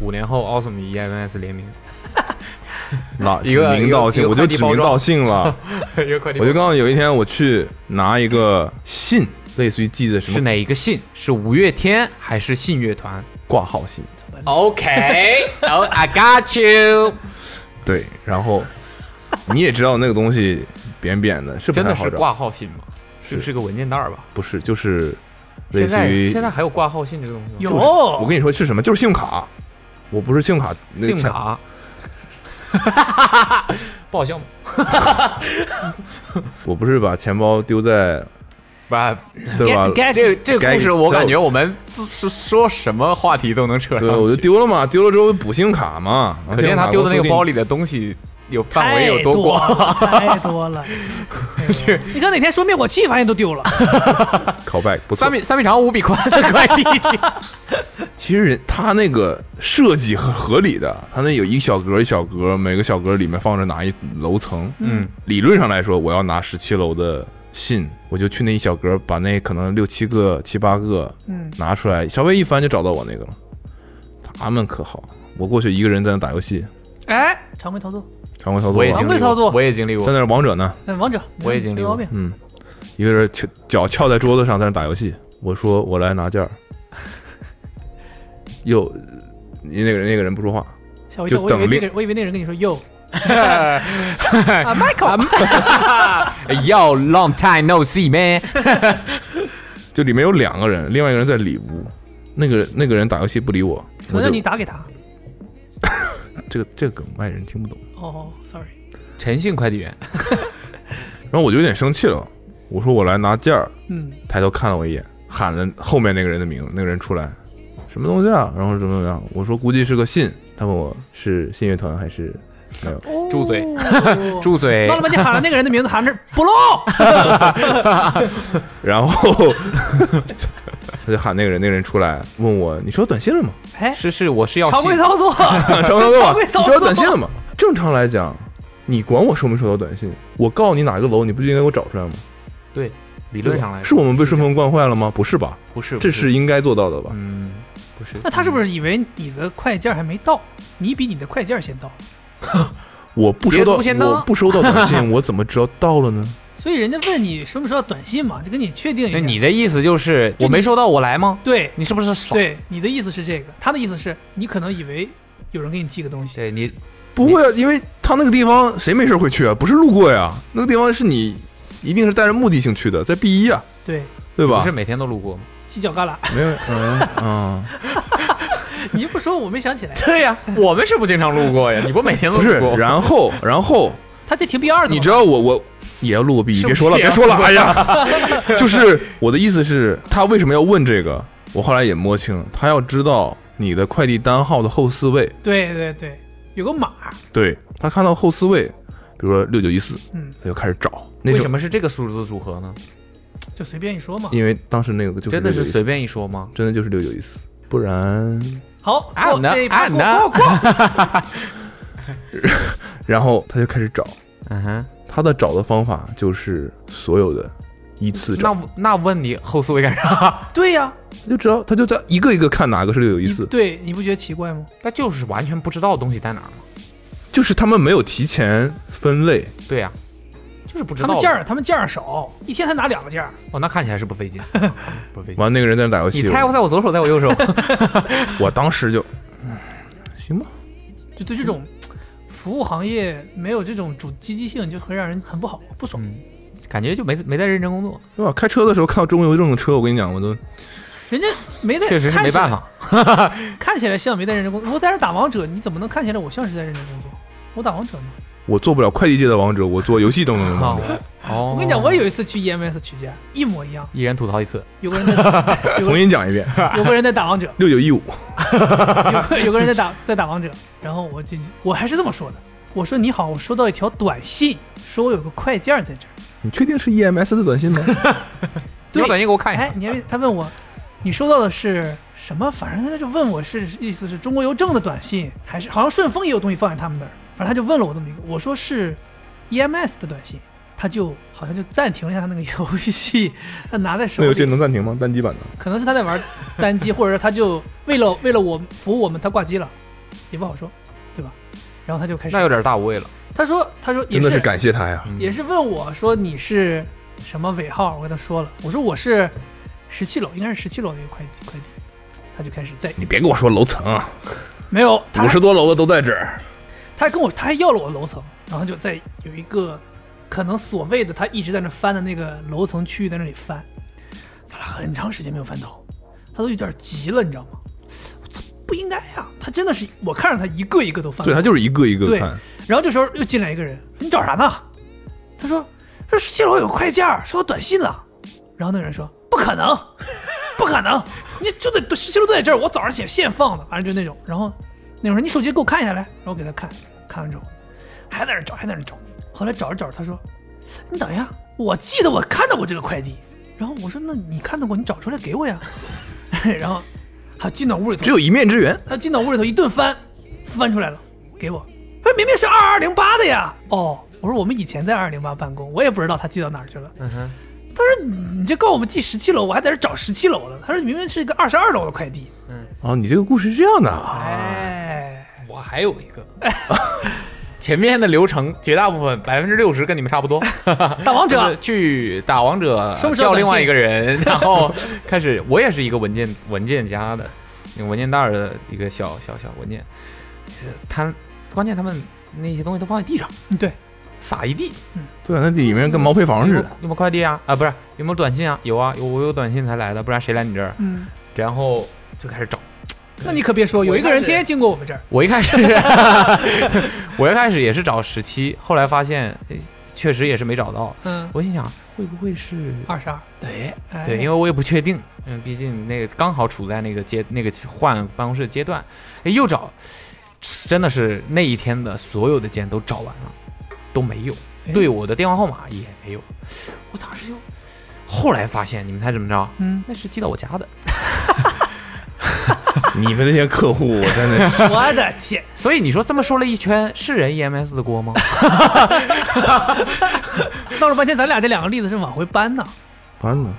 五年后奥斯米 EMS 联名，垃一个指名道姓，我就指名道姓了。一个快递我就刚刚有一天我去拿一个信，类似于寄的什么是哪一个信？是五月天还是信乐团挂号信？OK，哦、i got you。对，然后你也知道那个东西扁扁的，是不真的是太好找，挂号信吗？是是是个文件袋儿吧？不是就是类似于现在还有挂号信这个东西吗？有，我跟你说是什么，就是信用卡，我不是信用卡，那个信用卡。不好笑吗？我不是把钱包丢在把，对吧这这个故事我感觉我们自 是说什么话题都能扯上对，我就丢了嘛，丢了之后补信用卡嘛，然后可见他丢的那个包，里的东西有范围有多多广。太多了。你看哪天说灭火器，发现都丢了。拷贝不错三。米三米长五米宽的快递，其实人他那个设计很合理的，他那有一小格一小格，每个小格里面放着哪一楼层。嗯，理论上来说，我要拿十七楼的信，我就去那一小格，把那可能六七个、七八个嗯，拿出来，稍微一翻就找到我那个了。他们可好，我过去一个人在那打游戏，哎，常规操作，常规操作我也啊，常规操作经历过，我也经历过在。那儿王者呢，哎，王者，我也经历过没毛病。嗯，一个人翘脚翘在桌子上在那打游戏。我说我来拿件儿，又那个人那个人不说话，吓我一跳，就等另我以为那个人，我以为那个人跟你说 yo 啊，Michael，Yo, long time no see, man。就里面有两个人，另外一个人在里屋。那个那个人打游戏不理我，我就你打给他。这个这个梗外人听不懂。哦，sorry，诚信快递员，然后我就有点生气了，我说我来拿件儿，嗯，抬头看了我一眼，喊了后面那个人的名字，那个人出来，什么东西啊？然后怎么怎么样？我说估计是个信，他问我是信乐团还是没有？住嘴哦 住嘴闹。了半天喊了那个人的名字，喊是不露。然后他就喊那个人，那个人出来问我你收到短信了吗？哎，是是，我是要常规操作，常操作常规操作你收到短信了吗？正常来讲，你管我收没收到短信？我告诉你哪个楼，你不就应该给我找出来吗？对理论上来说是我们被顺丰惯坏了吗？不是吧？不是，这是应该做到的吧？嗯，不是。那他是不是以为你的快件还没到，你比你的快件先到？我不收到，我不收到短信，我怎么知道到了呢？所以人家问你收没收到短信嘛，就跟你确定一下。那你的意思就是就我没收到，我来吗？对你是不是傻？对你的意思是这个，他的意思是你可能以为有人给你寄个东西，对你不会啊，因为他那个地方谁没事会去啊？不是路过呀，那个地方是你一定是带着目的性去的，在 B 一啊，对，对吧不是？每天都路过吗？犄角旮旯。没有，嗯嗯，你一不说，我没想起来，对呀，我们是不经常路过呀，你不每天都不是路过？。然后然后他这停 B 二的，你知道我我也要录个 B 一，别说了，别说了，哎呀，就是我的意思是，他为什么要问这个？我后来也摸清，他要知道你的快递单号的后四位，对对对，有个码，对他看到后四位，比如说六九一四，嗯，他就开始找。那，为什么是这个数字组合呢？就随便一说嘛。因为当时那个就是真的是随便一说吗？真的就是六九一四，不然，好，这一趴啊呢过过过，然后他就开始找，嗯哼，他的找的方法就是所有的依次找，那那问你后四位干啥？对呀，他就知道他就在一个一个看哪个是六九一你四，对你不觉得奇怪吗？他就是完全不知道东西在哪儿吗？就是他们没有提前分类，对呀，就是不知道。他们件儿他们件儿少，一天才拿两个件儿，哦，那看起来是不费劲，不费劲。完那个人在那打游戏，你猜我在我左手，在我右手。我当时就，嗯行吧，就对这种服务行业没有这种主积极性，就会让人很不好不爽。嗯，感觉就没没在认真工作，对吧？开车的时候看到中游这种车，我跟你讲，我都人家没在，确实是没办法，法。看起来像没在认真工作。我在这打王者，你怎么能看起来我像是在认真工作？我打王者呢。我做不了快递界的王者，我做游戏当中的王者。哦，我跟你讲，我有一次去 EMS 取件，一模一样，一人吐槽一次，有个人在，有重新讲一遍，有个人在打王者，六九一五，有个有个人在打在打王者，然后我进去，我还是这么说的，我说你好，我收到一条短信，说我有个快件在这儿。你确定是 EMS 的短信吗？你把短信给我看一下。哎下。，你还他问我，你收到的是什么？反正他就问我是意思是中国邮政的短信，还是好像顺丰也有东西放在他们那儿，反正他就问了我这么一个，我说是 EMS 的短信，他就好像就暂停了一下他那个游戏，他拿在手那游戏，能暂停吗？单机版的？可能是他在玩单机，或者说他就为了为了我服务我们，他挂机了，也不好说，对吧？然后他就开始那，有点大无畏了。他说他说也真的是感谢他呀！嗯也是问我说你是什么尾号，我跟他说了，我说我是十七楼，应该是十七楼那个快递快递，他就开始在你别跟我说楼层啊，没有，他五十多楼的都在这儿。他还跟我他还要了我楼层，然后就在有一个可能所谓的他一直在那翻的那个楼层区域在那里翻，翻了很长时间没有翻到，他都有点急了，你知道吗？我操，不应该呀！他真的是我看着他一个一个都翻，对他就是一个一个对看，然后这时候又进来一个人，说你找啥呢？他说说十七楼有个快件儿，收到短信了。然后那个人说不可能，不可能，你就得十七楼都在这儿，我早上写现放的，反正就那种。然后那个人说你手机给我看一下来，然后给他看，看完之后还在那找，还在那找。后来找着找着，他说你等一下，我记得我看到过这个快递。然后我说那你看到过，你找出来给我呀。然后他进到屋里头，只有一面之缘。他进到屋里头一顿翻，翻出来了，给我。哎，明明是二二零八的呀！哦，我说我们以前在二零八办公，我也不知道他寄到哪儿去了。嗯哼，他说你你这告诉我们寄十七楼，我还在这找十七楼的。他说明明是一个二十二楼的快递。嗯哦，你这个故事是这样的啊？哎，我还有一个，前面的流程绝大部分百分之六十跟你们差不多。打王者去打王者，叫另外一个人，然后开始，我也是一个文件文件夹的，那个文件袋儿的一个小小小文件，是他关键他们那些东西都放在地上，嗯对，撒一地。对啊，那里面跟毛坯房似的。有没有有没有快递啊？啊，不是，有没有短信啊？有啊，有我有短信才来的，不然谁来你这儿？嗯，然后就开始找。那你可别说，有一个人天天经过我们这儿。我一开始，我一开始也是找十七，后来发现确实也是没找到。嗯，我心想，会不会是二十二。对哎对，因为我也不确定，嗯，毕竟那个刚好处在那个阶那个换办公室的阶段，哎，又找，真的是那一天的所有的件都找完了，都没有，哎对我的电话号码也没有，我当时就，后来发现，你们猜怎么着？嗯，那是寄到我家的，你们那些客户，我真的是我的天，所以你说这么说了一圈，是人 EMS 的锅吗？闹了半天，咱俩这两个例子是往回搬呢。搬呢。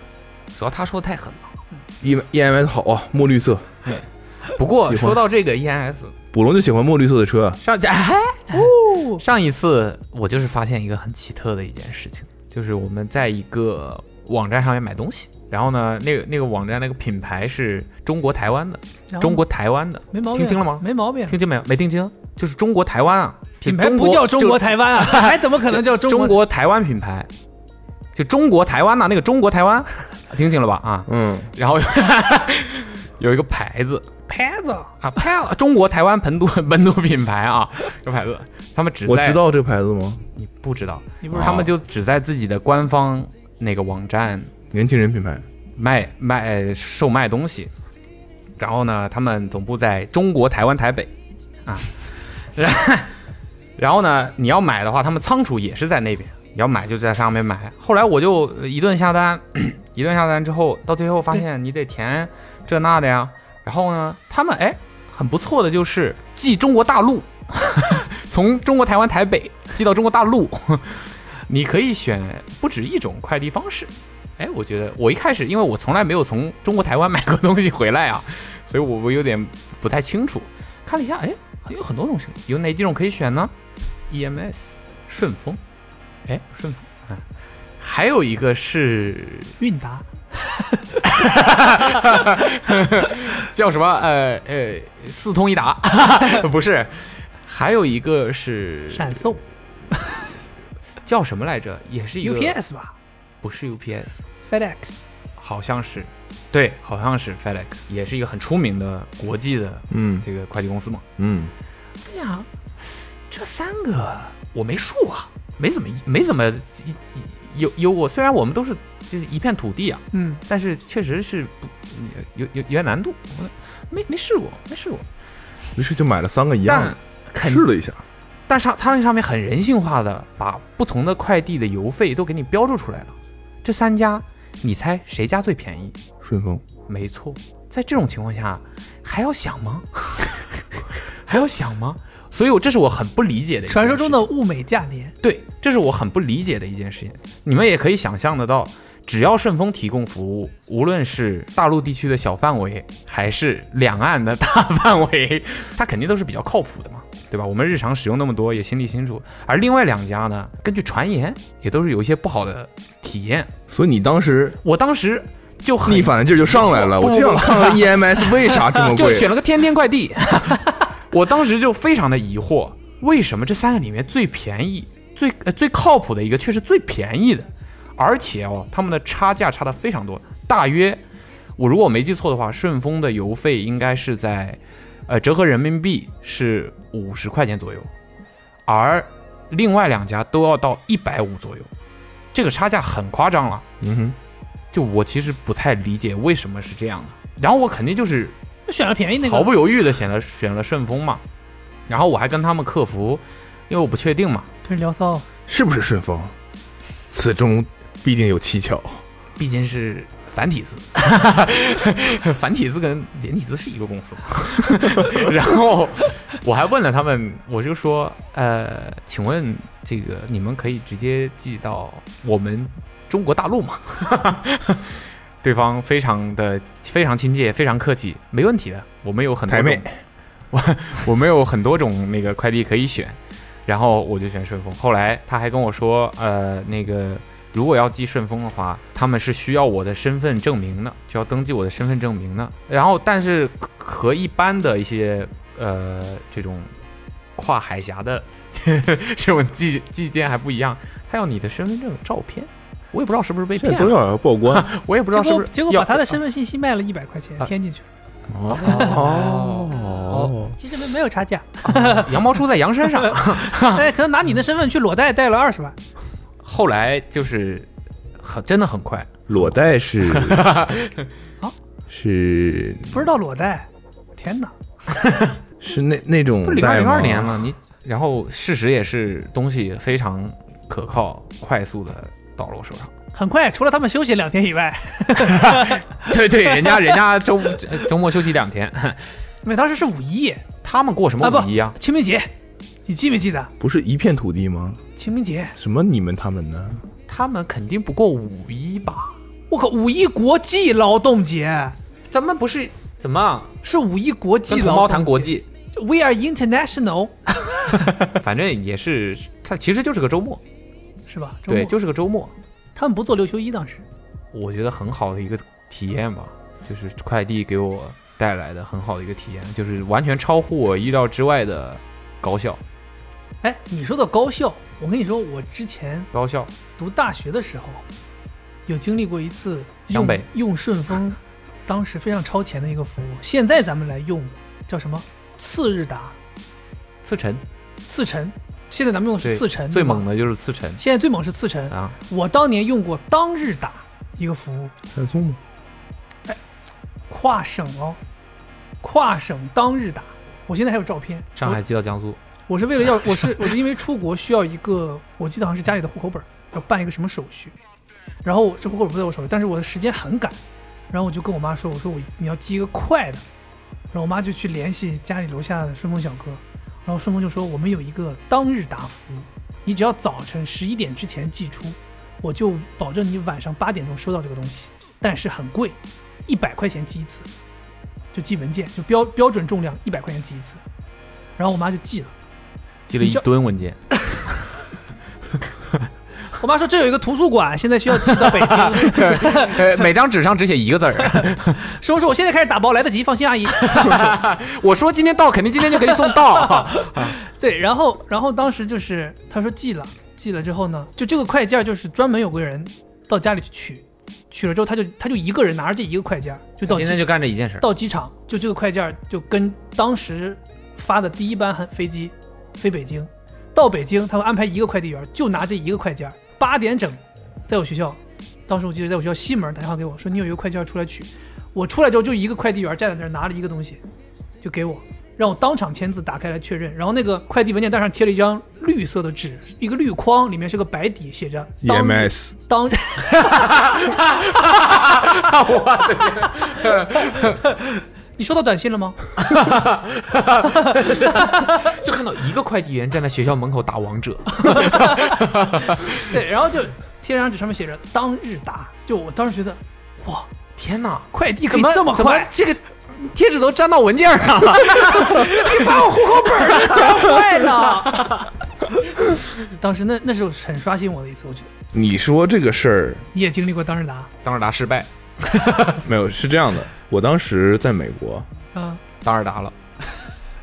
主要他说的太狠了。E E M S 好啊，墨绿色。不过说到这个 EMS，捕龙就喜欢墨绿色的车啊。上哎哦，上一次我就是发现一个很奇特的一件事情，就是我们在一个网站上面买东西，然后呢，那个那个网站那个品牌是中国台湾的，中国台湾的，没毛病，听清了吗没毛病。听清没有？没听清，就是中国台湾啊，品牌不叫中国台台湾啊，还怎么可能叫中国？中国台湾品牌，就中国台湾呐、那个中国台湾，听清了吧？啊，嗯，然后 有一个牌子，牌子啊，拍了中国台湾本土本土品牌啊，这牌子，他们只在我知道这个牌子吗？你不知道，你不知道他们就只在自己的官方那个网站年轻人品牌。卖卖售卖东西，然后呢，他们总部在中国台湾台北啊，然然后呢，你要买的话，他们仓储也是在那边，你要买就在上面买。后来我就一顿下单，一顿下单之后，到最后发现你得填这那的呀。然后呢，他们哎很不错的就是寄中国大陆，从中国台湾台北寄到中国大陆，你可以选不止一种快递方式。哎，我觉得我一开始因为我从来没有从中国台湾买过东西回来啊，所以我我有点不太清楚。看了一下，哎，有很多种型，有哪几种可以选呢？EMS、顺丰，哎，顺丰啊，还有一个是韵达，叫什么？呃呃，四通一达，不是，还有一个是闪送叫什么来着？也是一个，UPS 吧不是 UPS，，FedEx，好像是，对，好像是 FedEx，也是一个很出名的国际的嗯这个快递公司嘛。嗯，哎呀，这三个我没数啊，没怎么没怎么有有我，虽然我们都是就是一片土地啊，嗯，但是确实是不有有有点难度，没没试过，没试过。于是就买了三个一样的，试了一下。但上它那上面很人性化的把不同的快递的邮费都给你标注出来了。这三家，你猜谁家最便宜？顺丰，没错，在这种情况下还要想吗？还要想吗？所以我这是我很不理解的。传说中的物美价廉，对，这是我很不理解的一件事情。你们也可以想象得到，只要顺丰提供服务，无论是大陆地区的小范围，还是两岸的大范围，它肯定都是比较靠谱的嘛，对对吧？我们日常使用那么多，也心里清楚。而另外两家呢，根据传言，也都是有一些不好的体验。所以你当时我当时就很逆反的劲儿就上来了，我就想看看 EMS 为啥这么贵。就选了个天天快递。我当时就非常的疑惑，为什么这三个里面最便宜、最呃最靠谱的一个却是最便宜的，而且哦，他们的差价差的非常多，大约我如果没记错的话，顺丰的邮费应该是在呃折合人民币是五十块钱左右，而另外两家都要到一百五左右，这个差价很夸张了。嗯哼，就我其实不太理解为什么是这样的，然后我肯定就是选了便宜那个。毫不犹豫的选了选了顺丰嘛，然后我还跟他们客服，因为我不确定嘛，跟人聊骚，是不是顺丰？此中必定有蹊跷。毕竟是繁体字，繁体字跟简体字是一个公司嘛。然后我还问了他们，我就说，呃，请问这个你们可以直接寄到我们中国大陆吗？对方非常的非常亲切，非常客气，没问题的，我们有很多种，我我们有很多种那个快递可以选，然后我就选顺丰。后来他还跟我说，呃，那个如果要寄顺丰的话，他们是需要我的身份证明的，就要登记我的身份证明的。然后，但是和一般的一些呃这种跨海峡的 这种寄寄件还不一样，他要你的身份证照片。我也不知道是不是被骗了都骗了，要报关我也不知道是不是 结果结果把他的身份信息卖了一百块钱啊添进去了，哦，其实没没有差价，羊毛出在羊身上。哎，可能拿你的身份去裸贷贷了二十万，后来就是很真的很快，裸贷是 啊是不知道裸贷，天哪！是那那种二零二年了，你然后事实也是东西非常可靠、快速的到了我手上。很快，除了他们休息两天以外，对对，人家 人家周周末休息两天，因为当时是五一他们过什么五一啊？清明节，你记没记得不是一片土地吗？清明节？什么你们他们呢？他们肯定不过五一吧？我靠，五一国际劳动节咱们不是怎么是五一国际跟同胞劳动节谈国际？，We are international，反正也是，它其实就是个周末，是吧？周末对，就是个周末。他们不做六休一，当时我觉得很好的一个体验吧，就是快递给我带来的很好的一个体验，就是完全超乎我意料之外的高效。哎，你说的高校，我跟你说，我之前高校，读大学的时候，有经历过一次用用顺丰，当时非常超前的一个服务。现在咱们来用叫什么？次日达、次晨，次晨，现在咱们用的是次晨，最猛的就是次晨。现在最猛是次晨，啊！我当年用过当日达一个服务，快送吗？跨省哦，跨省当日达，我现在还有照片。上海寄到江苏，我是为了要，我是我是因为出国需要一个，我记得好像是家里的户口本，要办一个什么手续，然后这户口本不在我手里，但是我的时间很赶，然后我就跟我妈说，我说我你要寄一个快的，然后我妈就去联系家里楼下的顺丰小哥，然后顺丰就说我们有一个当日达服务，你只要早晨十一点之前寄出，我就保证你晚上八点钟收到这个东西，但是很贵，一百块钱寄一次，就寄文件，就标标准重量一百块钱寄一次，然后我妈就寄了。寄了一吨文件。我妈说这有一个图书馆，现在需要寄到北京。呃，每张纸上只写一个字儿。师 傅说我现在开始打包，来得及，放心，阿姨。我说今天到，肯定今天就给你送到。对，然后然后当时就是他说寄了，寄了之后呢，就这个快件儿就是专门有个人到家里去取，取了之后他就他就一个人拿着这一个快件儿就到今天就干这一件事。到机场，就这个快件儿就跟当时发的第一班飞机飞北京，到北京他会安排一个快递员，就拿这一个快件儿，八点整，在我学校，当时我记得在我学校西门打电话给我说你有一个快件儿出来取，我出来之后就一个快递员站在那儿拿了一个东西，就给我。让我当场签字打开来确认，然后那个快递文件袋上贴了一张绿色的纸，一个绿框，里面是个白底，写着 EMS 当日，你收到短信了吗？就看到一个快递员站在学校门口打王者。对，然后就贴了张纸，上面写着“当日达”。就我当时觉得，哇，天哪！快递可以怎么怎么这么快，这个贴纸都粘到文件上了。你把我户口本儿都粘坏了。当时那那时候很刷新我的一次，我觉得你说这个事儿你也经历过当日达当日达失败，没有？是这样的，我当时在美国，啊，当时达了。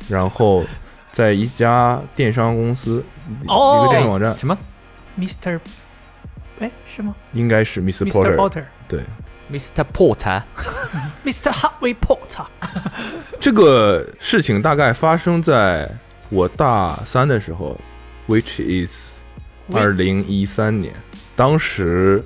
然后在一家电商公司，哦一个电商网站，什么 Mr. 哎是吗应该是 Mr.？Mr. Porter，Potter。对，Mr. Porter？Mr. Harvey Porter，这个事情大概发生在我大三的时候，which is 二零一三年。当时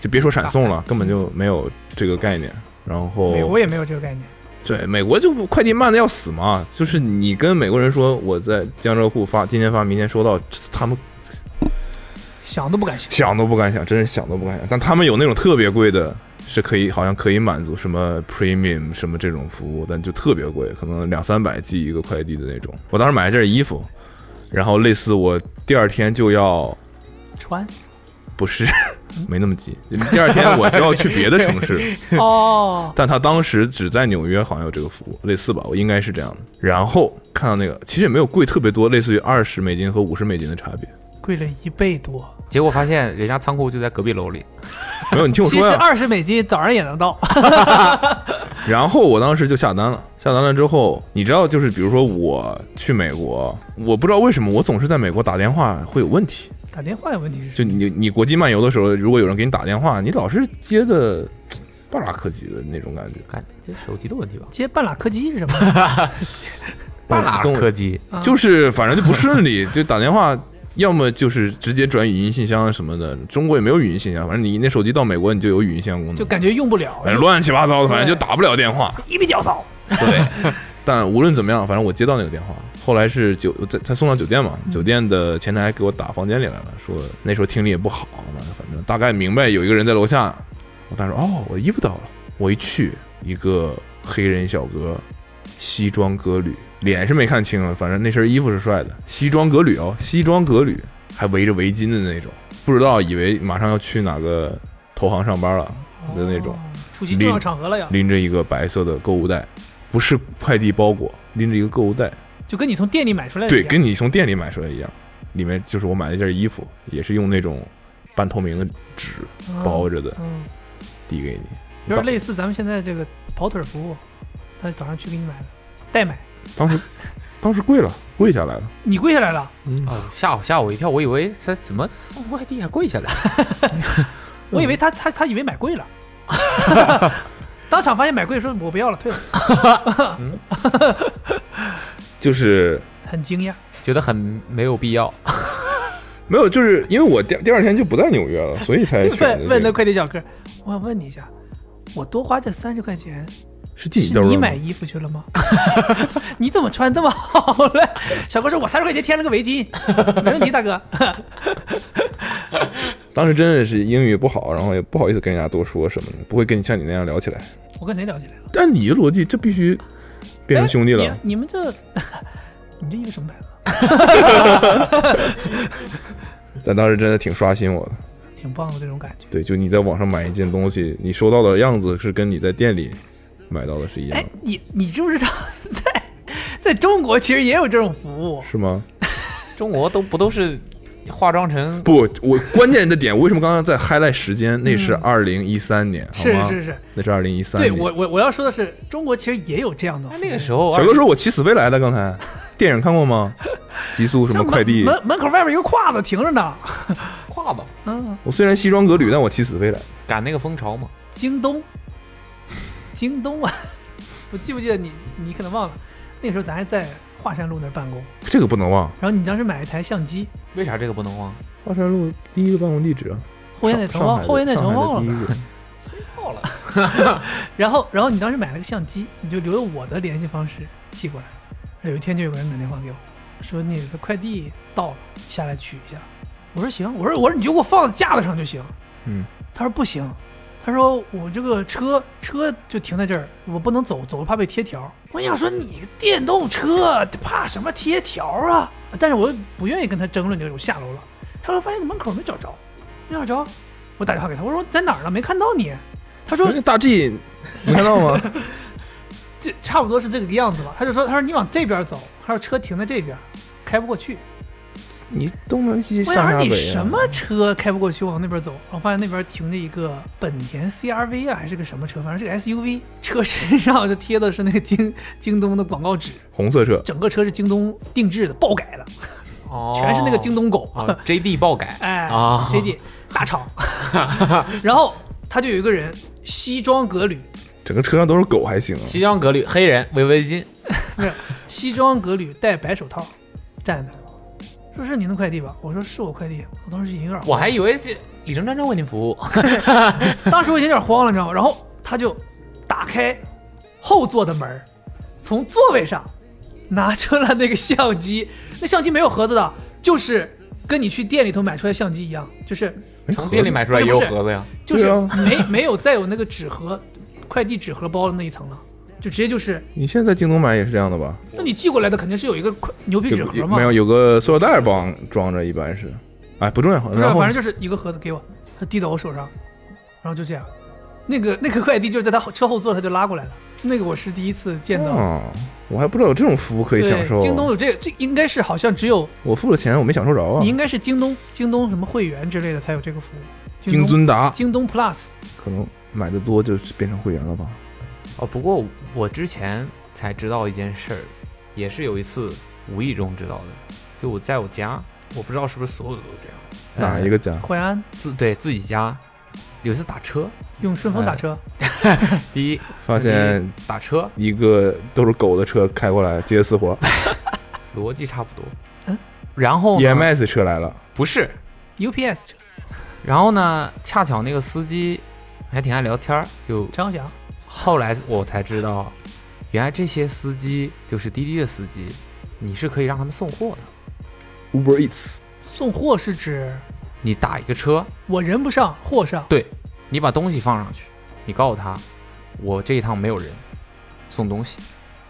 就别说闪送了，根本就没有这个概念。然后美国也没有这个概念。对美国就快递慢的要死嘛，就是你跟美国人说我在江浙沪发，今天发，明天收到，他们想都不敢想。想都不敢想，真是想都不敢想。但他们有那种特别贵的，是可以好像可以满足什么 premium 什么这种服务，但就特别贵，可能两三百寄一个快递的那种。我当时买了件衣服，然后类似我第二天就要穿不是没那么急，第二天我就要去别的城市，哦，但他当时只在纽约好像有这个服务，类似吧，我应该是这样的。然后看到那个，其实也没有贵特别多，类似于二十美金和五十美金的差别。贵了一倍多。结果发现人家仓库就在隔壁楼里。没有，你听我说呀。其实二十美金早上也能到。然后我当时就下单了，下单了之后，你知道，就是比如说我去美国，我不知道为什么我总是在美国打电话会有问题。打电话有问题是就你你国际漫游的时候，如果有人给你打电话，你老是接的半拉客机的那种感觉。感这手机的问题吧？接半拉客机是什么？半拉跟我柯基，啊就是反正就不顺利，就打电话，要么就是直接转语音信箱什么的。中国也没有语音信箱，反正你那手机到美国你就有语音信箱功能，就感觉用不了，反正乱七八糟的，反正就打不了电话。一笔屌骚。对，但无论怎么样，反正我接到那个电话，后来是酒在他送到酒店嘛，酒店的前台给我打房间里来了，说那时候听力也不好，反正大概明白有一个人在楼下。我当时哦，我衣服到了，我一去，一个黑人小哥，西装革履，脸是没看清了，反正那身衣服是帅的，西装革履哦，西装革履，还围着围巾的那种，不知道以为马上要去哪个投行上班了的那种。哦出席重要场合了呀，拎着一个白色的购物袋，不是快递包裹，拎着一个购物袋，就跟你从店里买出来的对，一样。跟你从店里买出来一样，里面就是我买了一件衣服，也是用那种半透明的纸包着的，嗯，递给你。有点类似咱们现在这个跑腿服务，他早上去给你买的，代买，当时，当时跪了，跪下来了。你跪下来了，嗯，哦，吓我吓我一跳，我以为他怎么送快递还跪下来？我以为他他他以为买贵了，当场发现买贵，说我不要了，退了，就是很惊讶。觉得很没有必要。没有，就是因为我第第二天就不在纽约了，所以才 选问问那。快递小哥，我想问你一下，我多花这三十块钱是进你买？衣服去了吗？你怎么穿这么好嘞？小哥说：“我三十块钱添了个围巾，没问题，大哥。当时真的是英语不好，然后也不好意思跟人家多说什么的，不会跟你像你那样聊起来。”我跟谁聊起来了？但你的逻辑，这必须变成兄弟了。哎你你们这，你这衣服什么牌子？但当时真的挺刷新我的。挺棒的这种感觉。对，就你在网上买一件东西，你收到的样子是跟你在店里买到的是一样哎的，，你你知不知道，在在中国其实也有这种服务？是吗？中国都不都是化妆成不，我关键的点，我为什么刚刚在 highlight 时间？那是二零一三年，好吗？是是是，那是二零一三年。对我我我要说的是，中国其实也有这样的。那个时候，小哥说我骑死飞来的，刚才 电影看过吗？极速什么快递？门门门口外面一个胯子停着呢。胯子，嗯，我虽然西装革履，但我骑死飞来。赶那个风潮嘛。京东，京东啊，我记不记得你？你可能忘了，那个时候咱还在华山路那儿办公，这个不能忘。然后你当时买了一台相机，为啥这个不能忘？华山路第一个办公地址啊，后现代城忘，后现代城上海的忘了。第一个。忘了。然后，然后你当时买了个相机，你就留了我的联系方式寄过来。有一天就有个人打电话给我，说你的快递到了，下来取一下。我说行，我说我说你就给我放在架子上就行。嗯，他说不行，他说我这个车车就停在这儿，我不能走，走了怕被贴条。我想说你个电动车怕什么贴条啊？但是我又不愿意跟他争论这个，我下楼了。下楼发现你门口没找着，没找着，我打电话给他，我说在哪儿呢？没看到你。他说那大 G，没看到吗？这差不多是这个样子吧。他就说，他说你往这边走，他说车停在这边，开不过去。你东南西上下北啊。什么车开不过去，往那边走，我发现那边停着一个本田 CRV 啊，还是个什么车，反正是个 SUV，车身上就贴的是那个京京东的广告纸，红色车，整个车是京东定制的，爆改的，哦。全是那个京东狗。哦 JD 爆改。哎啊，JD 大厂，然后他就有一个人西装革履，整个车上都是狗还行啊。西装革履，黑人围围巾，西装革履戴白手套站那儿，说是您的快递吧？我说是我快递，我当时已经有点慌，我还以为这李成真正为您服务，当时我已经有点慌了，你知道吗？然后他就打开后座的门儿，从座位上拿出了那个相机，那相机没有盒子的，就是跟你去店里头买出来相机一样，就是哎从店里买出来也有盒子呀。就是没、没有再有那个纸盒快递纸盒包的那一层了，就直接就是，你现在在京东买也是这样的吧？那你寄过来的肯定是有一个快牛皮纸盒嘛，没有有个塑料袋帮装着，一般是。哎，不重要。不是，然后反正就是一个盒子给我，他递到我手上，然后就这样，那个那个快递就是在他后车后座他就拉过来了，那个我是第一次见到。哦，我还不知道有这种服务可以对，享受。京东有这个，这应该是好像只有我付了钱，我没享受着啊你。应该是京东京东什么会员之类的才有这个服务。京东尊达京东 Plus 可能买的多就是变成会员了吧？哦，不过我之前才知道一件事儿，也是有一次无意中知道的，就我在我家，我不知道是不是所有的都这样。呃哪一个家？淮安。自对自己家有一次打车，用顺丰打车，第一发现打车一个都是狗的车开过来接私活逻辑差不多，嗯，然后，EMS 车来了，不是，UPS 车，然后呢，恰巧那个司机还挺爱聊天儿，就张翔后来我才知道，原来这些司机就是滴滴的司机，你是可以让他们送货的。Uber Eats，送货是指？你打一个车，我人不上货上，对你把东西放上去，你告诉他，我这一趟没有人送东西，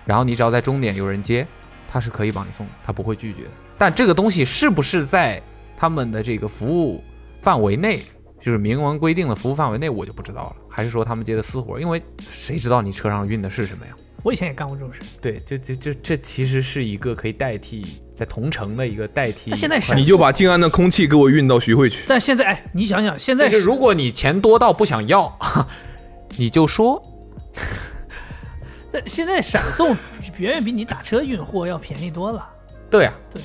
然后你只要在终点有人接，他是可以帮你送的，他不会拒绝。但这个东西是不是在他们的这个服务范围内，就是明文规定的服务范围内，我就不知道了。还是说他们接的私活？因为谁知道你车上运的是什么呀？我以前也干过这种事。对，就就就这其实是一个可以代替在同城的一个代替。那现在闪你就把静安的空气给我运到徐汇去。但现在哎，你想想，现在但是如果你钱多到不想要，你就说 那现在闪送远远比你打车运货要便宜多了。对啊，对。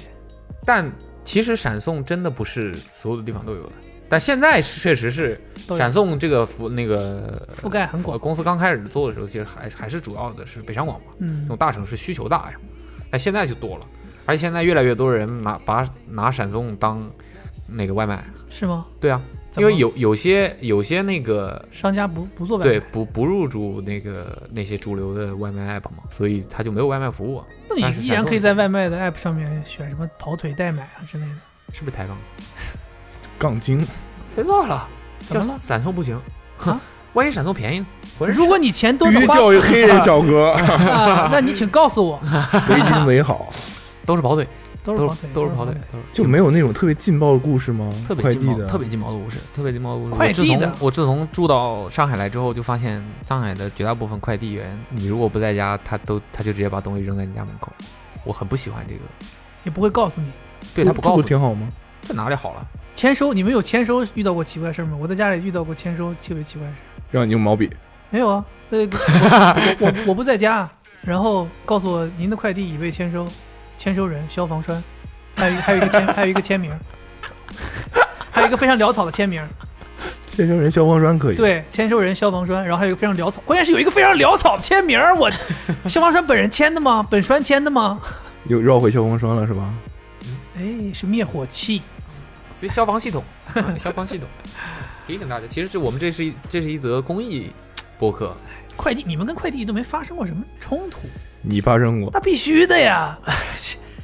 但其实闪送真的不是所有的地方都有的，但现在确实是闪送这个覆那个覆盖很广公司刚开始做的时候，其实还还是主要的是北上广嘛，嗯这嗯种，大城市需求大呀。但现在就多了，而且现在越来越多人拿把拿闪送当那个外卖。是吗？对啊，因为有有些有些那个商家不不做外卖，对不不入驻那个那些主流的外卖 app 嘛，所以他就没有外卖服务啊。那你依然可以在外卖的 app 上面选什么跑腿代买啊之类的。是不是抬杠？杠精，谁知道了？叫怎么了闪送不行，哼万一闪送便宜呢？如果你钱多的话，教育黑人小哥，啊，那你请告诉我，为精为好。都是跑腿，都都是跑腿，都是跑腿腿。，都是就没有那种特别劲爆的故事吗？特别劲爆，的，特别劲爆的故事，特别劲爆的故事。快递的我自从我自从住到上海来之后，就发现上海的绝大部分快递员，你如果不在家，他都他就直接把东西扔在你家门口。我很不喜欢这个，也不会告诉你。对他不告诉你，不挺好吗？这哪里好了？签收，你们有签收遇到过奇怪事儿吗？我在家里遇到过签收特别奇怪的事儿。让你用毛笔，没有啊，呃，我我我不在家，然后告诉我您的快递已被签收，签收人消防栓，还有一还有一个签 还有一个签名，还有一个非常潦草的签名，签收人消防栓可以。，对，签收人消防栓，然后还有一个非常潦草，关键是有一个非常潦草的签名，我 消防栓本人签的吗？本栓签的吗？又绕回消防栓了是吧？哎，是灭火器，这消防系统，啊 消防系统，提醒大家，其实这我们这是一这是一则公益播客，快递你们跟快递都没发生过什么冲突，你发生过？那必须的呀。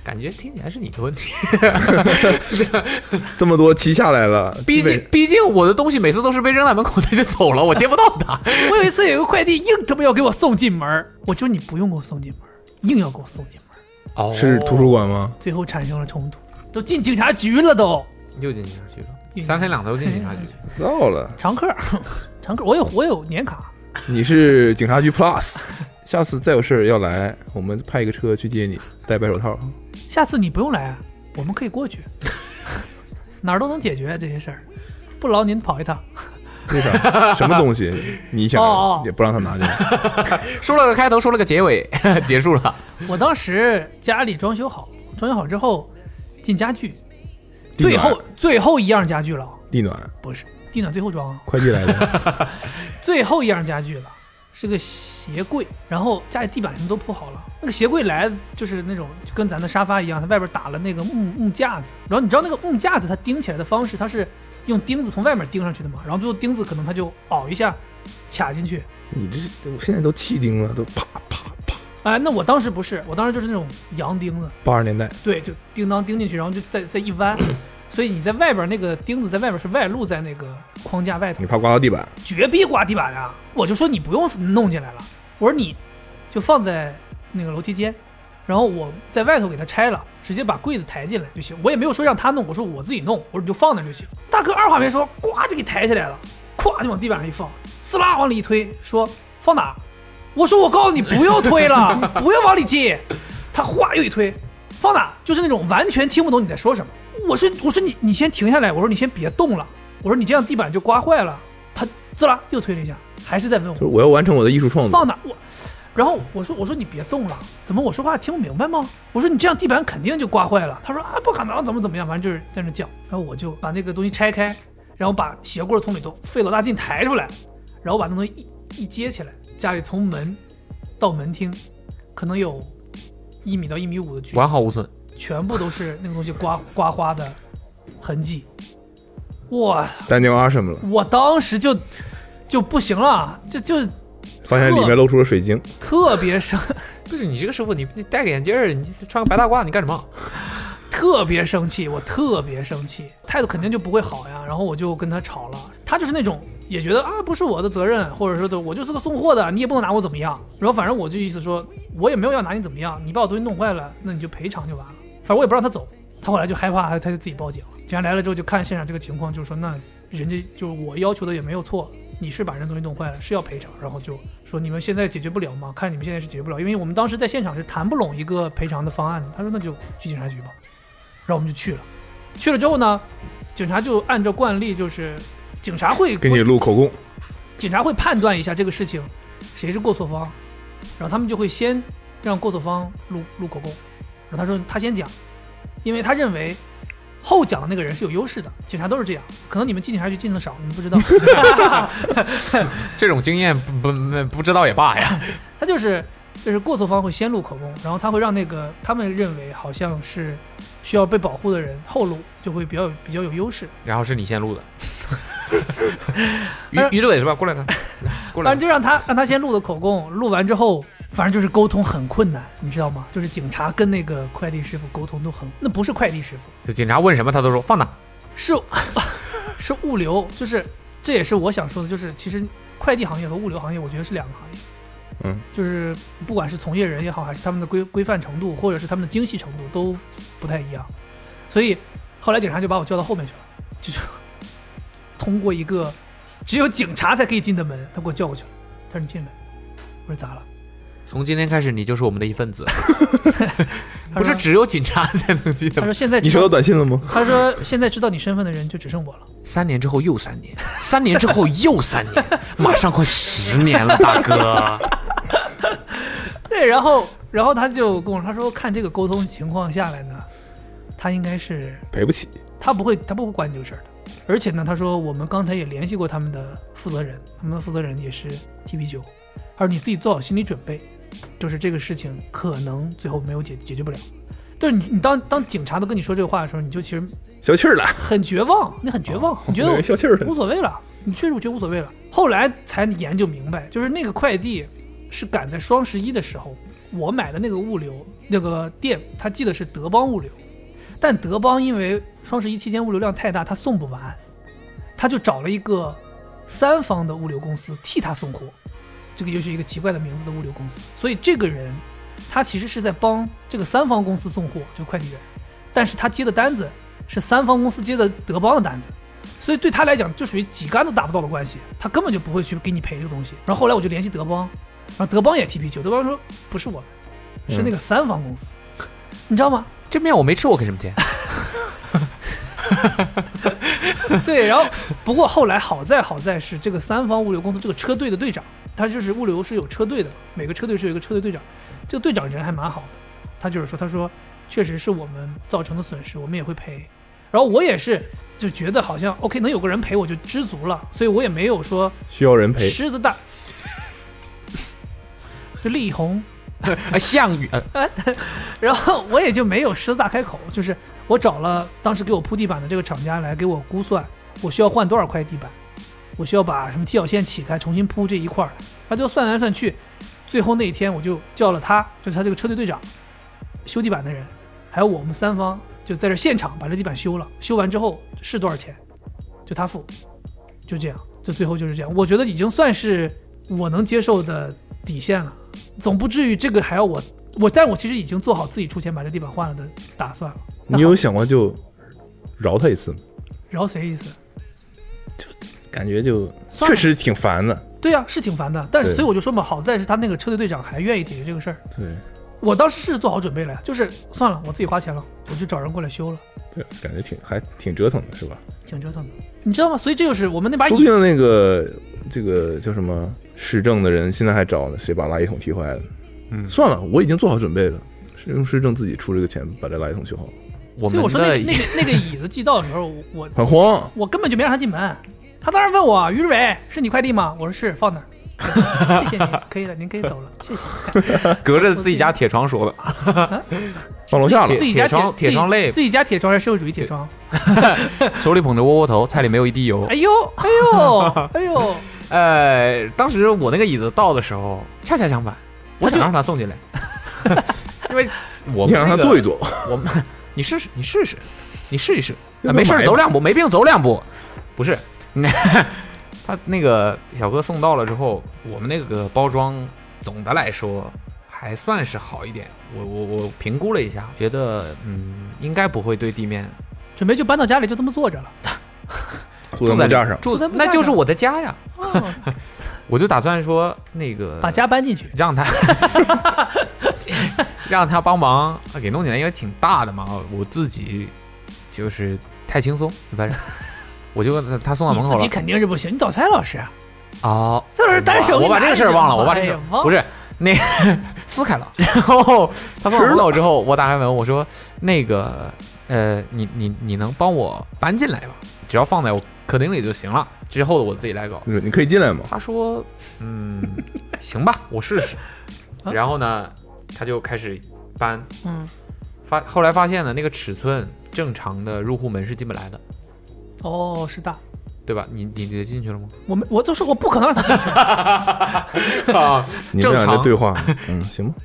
感觉听起来是你的问题。这么多期下来了，毕竟毕竟我的东西每次都是被扔在门口他就走了，我接不到他。我有一次有个快递硬他妈要给我送进门，我说你不用给我送进门，硬要给我送进门，哦是图书馆吗？最后产生了冲突，都进警察局了都。又进警察局了，三天两头进警察局。到了，常客，常客，我有我有年卡，你是警察局 Plus，下次再有事儿要来，我们派一个车去接你，戴白手套。下次你不用来啊，我们可以过去，哪儿都能解决这些事儿，不劳您跑一趟。为啥？什么东西？你想哦哦也不让他拿进来？说了个开头，说了个结尾，结束了。我当时家里装修好，装修好之后进家具，最后最后一样家具了，地暖，不是地暖最后装啊，快递来的。最后一样家具了，是个鞋柜，然后家里地板什么都铺好了。那个鞋柜来就是那种就跟咱的沙发一样，它外边打了那个木木架子，然后你知道那个木架子它钉起来的方式，它是用钉子从外面钉上去的嘛，然后最后钉子可能它就凹一下卡进去。你这是我现在都气钉了，都啪啪啪。哎，那我当时不是，我当时就是那种洋钉子，八十年代，对，就叮当钉进去，然后就再再一弯，所以你在外边那个钉子在外边是外露在那个框架外头你，怕刮到地板？绝逼刮地板啊！我就说你不用弄进来了，我说你就放在那个楼梯间，然后我在外头给它拆了，直接把柜子抬进来就行。我也没有说让他弄，我说我自己弄，我说你就放那就行。大哥二话没说，呱就给抬起来了，咵就往地板上一放，撕拉往里一推，说放哪？我说我告诉你不用推了，不用往里进。他哗又一推，放哪？就是那种完全听不懂你在说什么。我说我说你你先停下来，我说你先别动了，我说你这样地板就刮坏了。他滋啦又推了一下，还是在问就是我我要完成我的艺术创作。放哪？我，然后我说我说你别动了，怎么我说话听不明白吗？我说你这样地板肯定就刮坏了。他说啊不可能，怎么怎么样，反正就是在那叫。然后我就把那个东西拆开，然后把鞋柜从里头费老大劲抬出来，然后把那东西一一接起来，家里从门到门厅可能有一米到一米五的距离。完好无损。全部都是那个东西刮 刮花的痕迹。哇！单丁啊什么了？我当时就就不行了，就就发现里面露出了水晶。特别生 不是你这个师傅，你你戴个眼镜儿，你穿个白大褂，你干什么？特别生气，我特别生气，态度肯定就不会好呀。然后我就跟他吵了，他就是那种也觉得啊不是我的责任，或者说的我就是个送货的，你也不能拿我怎么样。然后反正我就意思说，我也没有要拿你怎么样，你把我东西弄坏了，那你就赔偿就完了。反正我也不让他走，他后来就害怕，他就自己报警了。警察来了之后就看现场这个情况，就说那人家就是我要求的也没有错，你是把人东西弄坏了是要赔偿，然后就说你们现在解决不了吗？看你们现在是解决不了，因为我们当时在现场是谈不拢一个赔偿的方案的。他说那就去警察局吧，然后我们就去了。去了之后呢，警察就按照惯例就是警察会给你录口供，警察会判断一下这个事情谁是过错方，然后他们就会先让过错方录录口供，然后他说他先讲，因为他认为后讲的那个人是有优势的，警察都是这样，可能你们进警察局进的少，你们不知道，这种经验不不不知道也罢呀。他就是就是过错方会先录口供，然后他会让那个他们认为好像是需要被保护的人后路，就会比较比较有优势。然后是你先录的。于于志伟是吧？过来看，过来反正。就让他让他先录的口供，录完之后，反正就是沟通很困难，你知道吗？就是警察跟那个快递师傅沟通都很，那不是快递师傅，就警察问什么，他都说放哪。是 是物流，就是这也是我想说的，就是其实快递行业和物流行业，我觉得是两个行业，嗯，就是不管是从业人也好，还是他们的规规范程度，或者是他们的精细程度都不太一样，所以后来警察就把我叫到后面去了，就是通过一个只有警察才可以进的门，他给我叫过去了，他说你进来，我说咋了？从今天开始，你就是我们的一份子，不是只有警察才能记得。他说现在你收到，短信了吗？他说现在知道你身份的人就只剩我了。三年之后又三年，三年之后又三年，马上快十年了，大哥。对，然后 然后他就跟我说，他说看这个沟通情况下来呢，他应该是赔不起。他不会他不会管你这个事儿的。而且呢，他说我们刚才也联系过他们的负责人，他们的负责人也是 T B 九，他说你自己做好心理准备，就是这个事情可能最后没有解解决不了。就是你你当当警察都跟你说这个话的时候，你就其实消气儿了，很绝望，你很绝望，你觉得我消气儿了无。所谓了，你确实觉得无所谓了。后来才研究明白，就是那个快递是赶在双十一的时候，我买的那个物流那个店，他寄的是德邦物流，但德邦因为双十一期间物流量太大，他送不完，他就找了一个三方的物流公司替他送货，这个又是一个奇怪的名字的物流公司，所以这个人他其实是在帮这个三方公司送货，就快递员，但是他接的单子是三方公司接的德邦的单子。所以对他来讲，就属于几杆都打不到的关系，他根本就不会去给你赔这个东西。然后后来我就联系德邦，然后德邦也踢皮球，德邦说不是我们，是那个三方公司，你知道吗？这面我没吃，我给什么钱？对，然后不过后来好在好在是这个三方物流公司这个车队的队长，他就是物流是有车队的，每个车队是有一个车队队长，这个队长人还蛮好的，他就是说他说确实是我们造成的损失，我们也会赔。然后我也是就觉得好像 OK 能有个人陪我就知足了，所以我也没有说需要人陪。狮子大，就力宏，啊，项羽，呃 然后我也就没有狮子大开口，就是我找了当时给我铺地板的这个厂家来给我估算，我需要换多少块地板，我需要把什么踢脚线起开，重新铺这一块儿，他就算来算去，最后那一天我就叫了他，就是他这个车队队长，修地板的人，还有我们三方就在这现场把这地板修了，修完之后是多少钱，就他付，就这样，就最后就是这样，我觉得已经算是我能接受的底线了，总不至于这个还要我我，但我其实已经做好自己出钱把这地板换了的打算了。你有想过就饶他一次吗？饶谁一次？就？感觉就确实挺烦的。对呀、是挺烦的，但是所以我就说嘛，好在是他那个车队队长还愿意解决这个事儿。对我当时是做好准备了呀，就是算了，我自己花钱了，我就找人过来修了，对，感觉挺还挺折腾的，是吧？挺折腾的，你知道吗？所以这就是我们那把椅，说不定那个这个叫什么市政的人现在还找呢，谁把垃圾桶踢坏了？嗯算了，我已经做好准备了，是用市政自己出这个钱把这垃圾桶修好。我所以我说那个那个那个椅子寄到的时候，我我很慌，我根本就没让他进门，他当时问我于志伟是你快递吗？我说是，放那儿。谢谢您，可以了，您可以走了，谢谢。隔着自己家铁窗说的，放楼下了自。己家铁窗铁窗类自己家铁窗还是社会主义铁窗？手里捧着窝窝头，菜里没有一滴油哎。呦，哎呦，哎呦，呃，当时我那个椅子到的时候，恰恰相反，我想让他送进来，因为我你们那个让他坐一坐，我们你试试，你试试，你试一试，没事走两步，没病走两步，不是，他那个小哥送到了之后，我们那个包装总的来说还算是好一点，我我我评估了一下，觉得嗯应该不会对地面准备就搬到家里就这么坐着了。住在木架上。住那就是我的家呀，哦，我就打算说那个把家搬进去。让他 让他帮忙给弄进来，因为挺大的嘛，我自己就是太轻松，反正我就问他他送到门口了。你自己。肯定是不行，你找蔡老师。啊，哦，蔡老师单手我把这个事儿忘了，我把这事哎不是那 撕开了，然后他送到门口之后，我打开门，我说那个呃，你你你能帮我搬进来吗？只要放在我客厅里就行了，之后的我自己来搞。你可以进来吗？他说：“嗯，行吧，我试试。”然后呢，他就开始搬，嗯，发后来发现呢，那个尺寸正常的入户门是进不来的，哦，是大。对吧？你你你进去了吗？我们我都说我不可能让他进去，啊，你们俩正常这对话，嗯，行吧。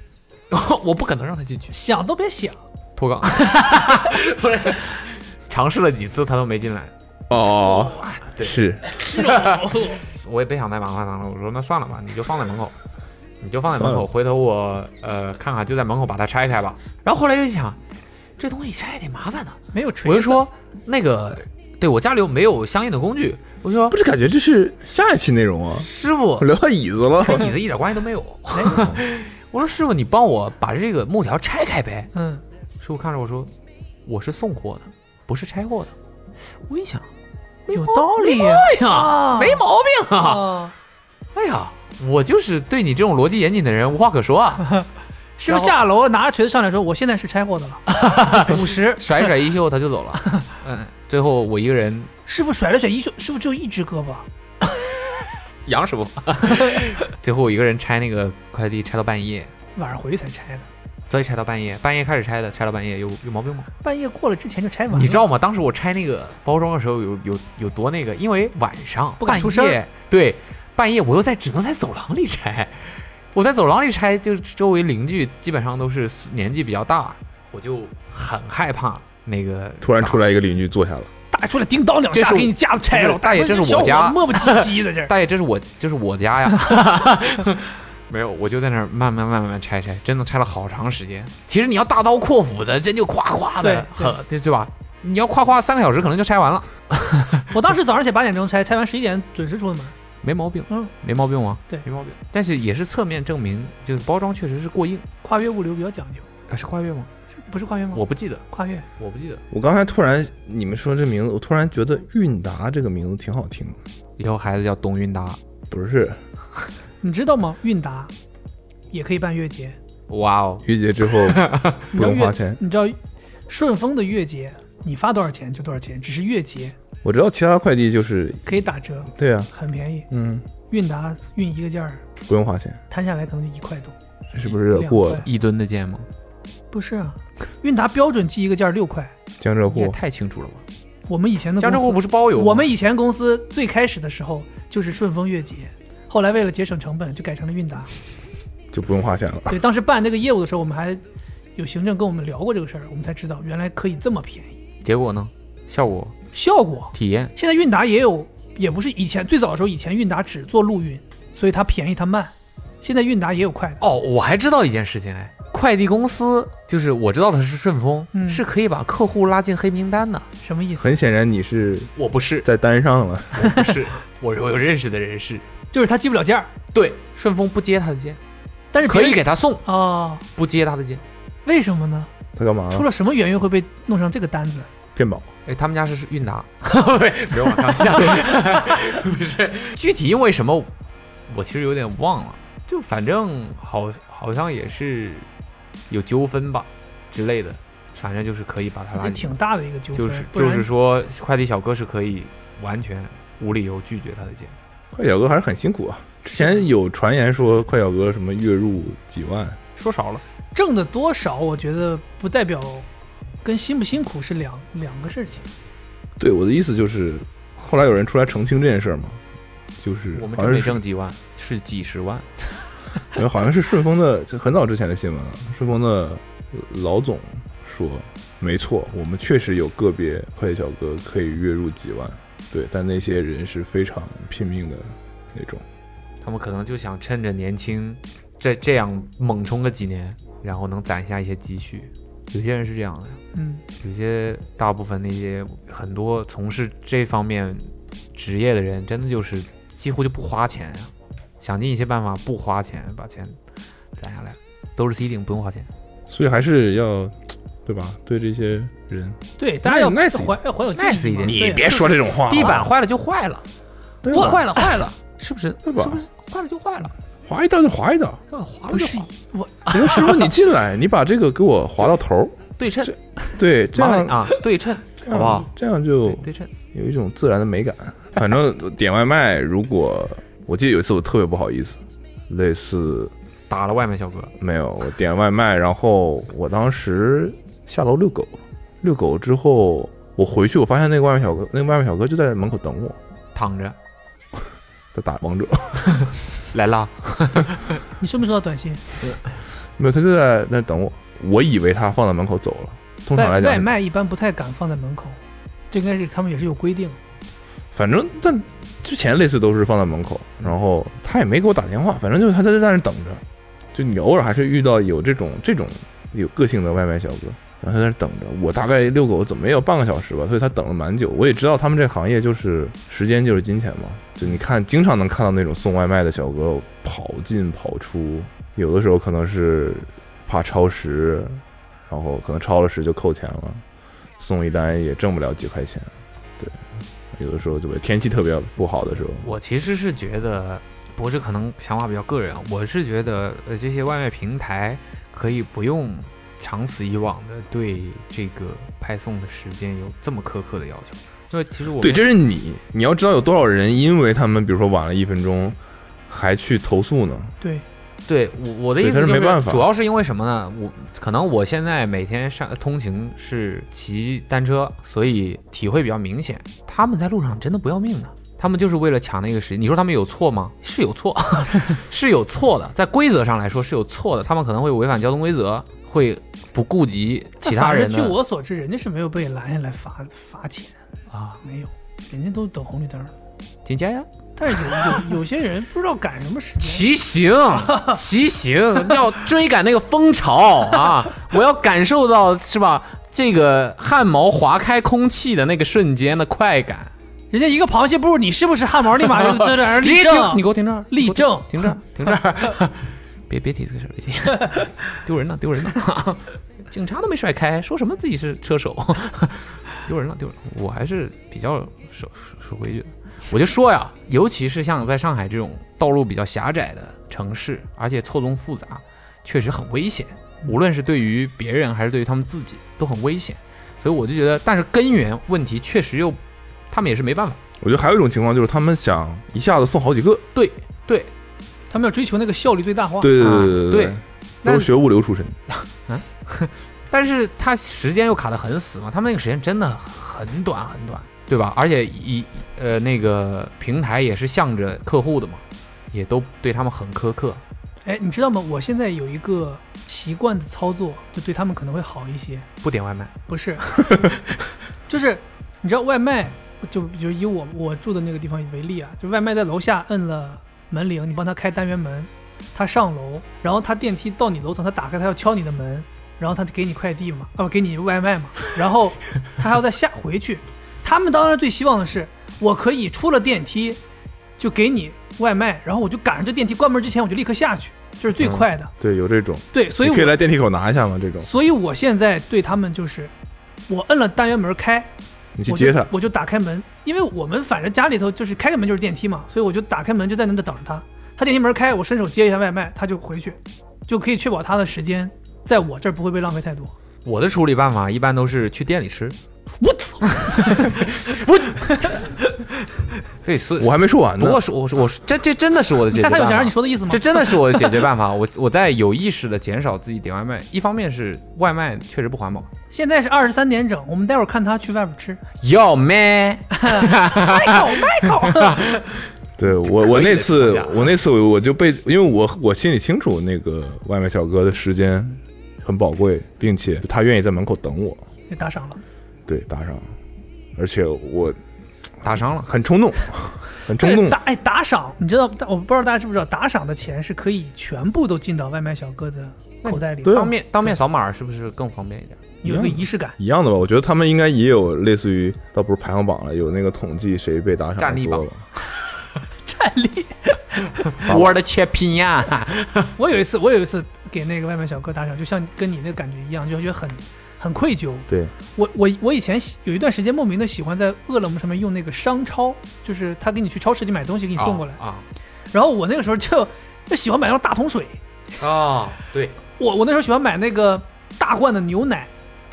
我不可能让他进去，想都别想。脱岗。不是，尝试了几次他都没进来，哦，对是 我也别想再麻烦他了。我说那算了吧，你就放在门口，你就放在门口，回头我呃看看就在门口把它拆开吧。然后后来就想，这东西拆也挺麻烦的，没有锤子，我就说那个，对我家里又没有相应的工具，我就说不是感觉这是下一期内容啊？师傅，聊到椅子了，跟椅子一点关系都没有。我说师傅，你帮我把这个木条拆开呗。嗯，师傅看着我说，我是送货的，不是拆货的。我一想，有道理哎呀，啊，没毛病啊。啊，哎呀，我就是对你这种逻辑严谨的人无话可说啊。是不是下楼拿着锤子上来说，我现在是拆货的了，五十。甩甩衣袖他就走了。嗯，最后我一个人，师傅甩了甩衣袖，师傅只有一只胳膊，杨师傅，最后我一个人拆那个快递，拆到半夜，晚上回去才拆的，所以拆到半夜，半夜开始拆的，拆到半夜有有毛病吗？半夜过了之前就拆完了。你知道吗？当时我拆那个包装的时候有有有多那个，因为晚上半不敢出声夜，对，半夜我又在只能在走廊里拆，我在走廊里拆，就是周围邻居基本上都是年纪比较大，我就很害怕那个突然出来一个邻居坐下了，大爷出来叮当两下，给你架子拆了。大爷这是我家磨磨唧唧的这。大爷，这是我，这是我家呀。没有，我就在那儿慢慢慢慢慢拆拆，真的拆了好长时间。其实你要大刀阔斧的，真就夸夸的，对很对对吧？你要夸夸三个小时，可能就拆完了。我当时早上写八点钟拆，拆完十一点准时出的门。没毛病，嗯，没毛病吗？对没毛病。但是也是侧面证明，就是包装确实是过硬。跨越物流比较讲究，啊，是跨越吗？不是跨越吗？我不记得，跨越我不记得。我刚才突然你们说这名字，我突然觉得韵达这个名字挺好听。以后孩子叫董韵达。不是你知道吗？韵达也可以办月结，哇哦，月结之后 不用花钱。你知道顺丰的月结，你发多少钱就多少钱，只是月结我知道其他快递就是可以打折，对啊，很便宜。嗯，韵达运一个件儿，不用花钱，摊下来可能就一块多。这是不是过一吨的件吗？不是啊，韵达标准寄一个件儿六块。江浙沪也太清楚了吧？我们以前的江浙沪不是包邮吗？我们以前公司最开始的时候就是顺丰月结，后来为了节省成本，就改成了韵达。就不用花钱了。对，当时办那个业务的时候，我们还有行政跟我们聊过这个事儿，我们才知道原来可以这么便宜。结果呢？效果、效果，体验，现在韵达也有，也不是以前最早的时候，以前韵达只做陆运，所以它便宜它慢。现在韵达也有快的，哦，我还知道一件事情哎，快递公司就是我知道的是顺丰，嗯是可以把客户拉进黑名单的。什么意思？很显然你是我不是，在单上了，我不是，我 我有认识的人是，就是他寄不了件儿，对，顺丰不接他的件，但是可以给他送，哦，不接他的件。为什么呢？他干嘛了？出了什么原因会被弄上这个单子？骗保。哎，他们家是韵达，没有，我开玩笑，不是，具体因为什么，我其实有点忘了，就反正好好像也是有纠纷吧之类的，反正就是可以把他拉进挺大的一个纠纷。就是就是说，快递小哥是可以完全无理由拒绝他的件。快小哥还是很辛苦啊。之前有传言说快小哥什么月入几万，说少了，挣的多少，我觉得不代表跟辛不辛苦是两两个事情。对我的意思就是，后来有人出来澄清这件事儿嘛，就是我们没好像是挣几万，是几十万。好像是顺丰的，这很早之前的新闻了。顺丰的老总说，没错，我们确实有个别快递小哥可以月入几万，对，但那些人是非常拼命的那种。他们可能就想趁着年轻，这这样猛冲个几年，然后能攒下一些积蓄。有些人是这样的，嗯，有些大部分那些很多从事这方面职业的人，真的就是几乎就不花钱呀、想尽一切办法不花钱把钱攒下来，都是 C 顶不用花钱。所以还是要，对吧？对这些人，对，大家要 nice 怀要怀有 nice 一点。嘛对啊说这种话地板坏了就坏了，不坏了坏了，是不是？对吧？是不是？坏了就坏了？划一道就划一道。划了不就是划我比如师傅，你进来，你把这个给我划到头儿，对称，对，这样啊，对称，这样好不好？这样就对对称。有一种自然的美感。反正点外卖，如果我记得有一次我特别不好意思，类似打了外卖小哥，没有我点外卖，然后我当时下楼遛狗，遛狗之后我回去，我发现那个外卖小哥，那个外卖小哥就在门口等我，躺着 在打王者，来啦，你收没收到短信？没有，他就在那等我，我以为他放在门口走了。通常来讲外外，卖一般不太敢放在门口，这应该是他们也是有规定。反正但之前类似都是放在门口，然后他也没给我打电话，反正就是他在在那等着。就你偶尔还是遇到有这种这种有个性的外卖小哥，然后他在那等着。我大概遛狗怎么也有半个小时吧，所以他等了蛮久。我也知道他们这行业就是时间就是金钱嘛，就你看经常能看到那种送外卖的小哥跑进跑出，有的时候可能是怕超时，然后可能超了时就扣钱了，送一单也挣不了几块钱。对，有的时候就会天气特别不好的时候，我其实是觉得，不过这可能想法比较个人啊，我是觉得呃这些外卖平台可以不用长此以往的对这个派送的时间有这么苛刻的要求，因为其实我对，这是你，你要知道有多少人因为他们比如说晚了一分钟，还去投诉呢？对，对我我的意思就是没办法主要是因为什么呢？我可能我现在每天上通勤是骑单车，所以体会比较明显。他们在路上真的不要命的，他们就是为了抢那个时间。你说他们有错吗？是有错，是有错的，在规则上来说是有错的。他们可能会违反交通规则，会不顾及其他人据我所知，人家是没有被拦下来罚罚钱，啊。没有，人家都等红绿灯。添加呀，但是有有有些人不知道赶什么时间，骑行，骑行，要追赶那个风潮啊！我要感受到是吧？这个汗毛划开空气的那个瞬间的快感，人家一个螃蟹步你是不是汗毛，立马就在这儿立你正，你给我停这儿，立正，停这儿，停这儿，别别提这个事儿，别提，丢人了，丢人了，警察都没甩开，说什么自己是车手，丢人了，丢人了。我还是比较守守守规矩的。我就说呀，尤其是像在上海这种道路比较狭窄的城市，而且错综复杂，确实很危险。无论是对于别人还是对于他们自己，都很危险。所以我就觉得，但是根源问题确实又，他们也是没办法。我觉得还有一种情况就是他们想一下子送好几个，对对，他们要追求那个效率最大化。对对啊对对都是学物流出身，但是他时间又卡得很死嘛，他们那个时间真的很短很短，对吧？而且一呃那个平台也是向着客户的嘛，也都对他们很苛刻。哎，你知道吗？我现在有一个习惯的操作，就对他们可能会好一些。不点外卖，不是，就是你知道外卖，就就以我我住的那个地方为例啊，就外卖在楼下摁了门铃，你帮他开单元门，他上楼，然后他电梯到你楼层，他打开，他要敲你的门，然后他就给你快递嘛，哦，给你外卖嘛，然后他还要再下回去。他们当然最希望的是，我可以出了电梯就给你外卖，然后我就赶上这电梯关门之前我就立刻下去，这是最快的。对，有这种，对，所以你可以我来电梯口拿一下嘛，这种所以我现在对他们就是，我摁了单元门开，我就你去接他，我就打开门，因为我们反正家里头就是开个门就是电梯嘛，所以我就打开门就在那等着他。他电梯门开，我伸手接一下外卖，他就回去，就可以确保他的时间在我这儿不会被浪费太多。我的处理办法一般都是去店里吃。我 操！对，所以我还没说完呢。不过是我是我是这这真的是我的解决办法。你看他有想让你说的意思吗？这真的是我的解决办法。我我在有意识的减少自己点外卖，一方面是外卖确实不环保。现在是二十三点整，我们待会儿看他去外边吃。要咩？麦口麦口，对我，我那次我那次我我就被，因为我我心里清楚那个外卖小哥的时间很宝贵，并且他愿意在门口等我，也打赏了。对，打赏，而且我打伤了。很冲动，很冲动对，打哎打赏，你知道？我不知道大家知不知道，打赏的钱是可以全部都进到外卖小哥的口袋里，对啊当面当面扫码是不是更方便一点？有一个仪式感。一样的吧？我觉得他们应该也有类似于，倒不是排行榜了，有那个统计谁被打赏战力榜。战力。我的切拼呀！我有一次，我有一次给那个外卖小哥打赏，就像跟你那个感觉一样，就觉得很很愧疚。对，我我我以前喜有一段时间莫名的喜欢在饿了么上面用那个商超，就是他给你去超市里买东西给你送过来，啊然后我那个时候就就喜欢买那种大桶水，啊！对，我我那时候喜欢买那个大罐的牛奶、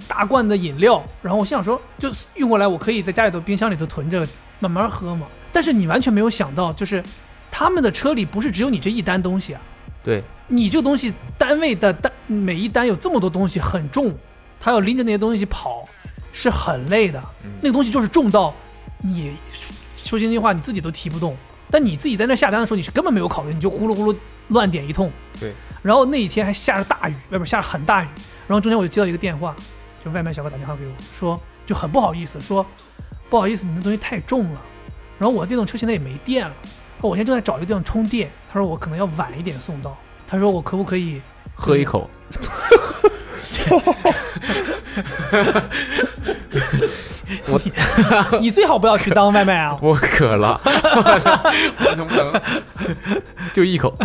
大罐的饮料，然后我心想说，就运过来我可以在家里头冰箱里头囤着慢慢喝嘛。但是你完全没有想到，就是他们的车里不是只有你这一单东西啊，对，你这个东西单位的单每一单有这么多东西很重，他要拎着那些东西跑是很累的。那个东西就是重到你说心里话你自己都提不动，但你自己在那下单的时候你是根本没有考虑，你就呼噜呼噜乱点一通。对。然后那一天还下着大雨，外边下着很大雨，然后中间我就接到一个电话，就外卖小哥打电话给我说，就很不好意思说，不好意思，你那东西太重了，然后我电动车现在也没电了。我现在正在找一个地方充电，他说我可能要晚一点送到，他说我可不可以喝一口。你最好不要去当外卖啊！我渴了，我能不能就一口？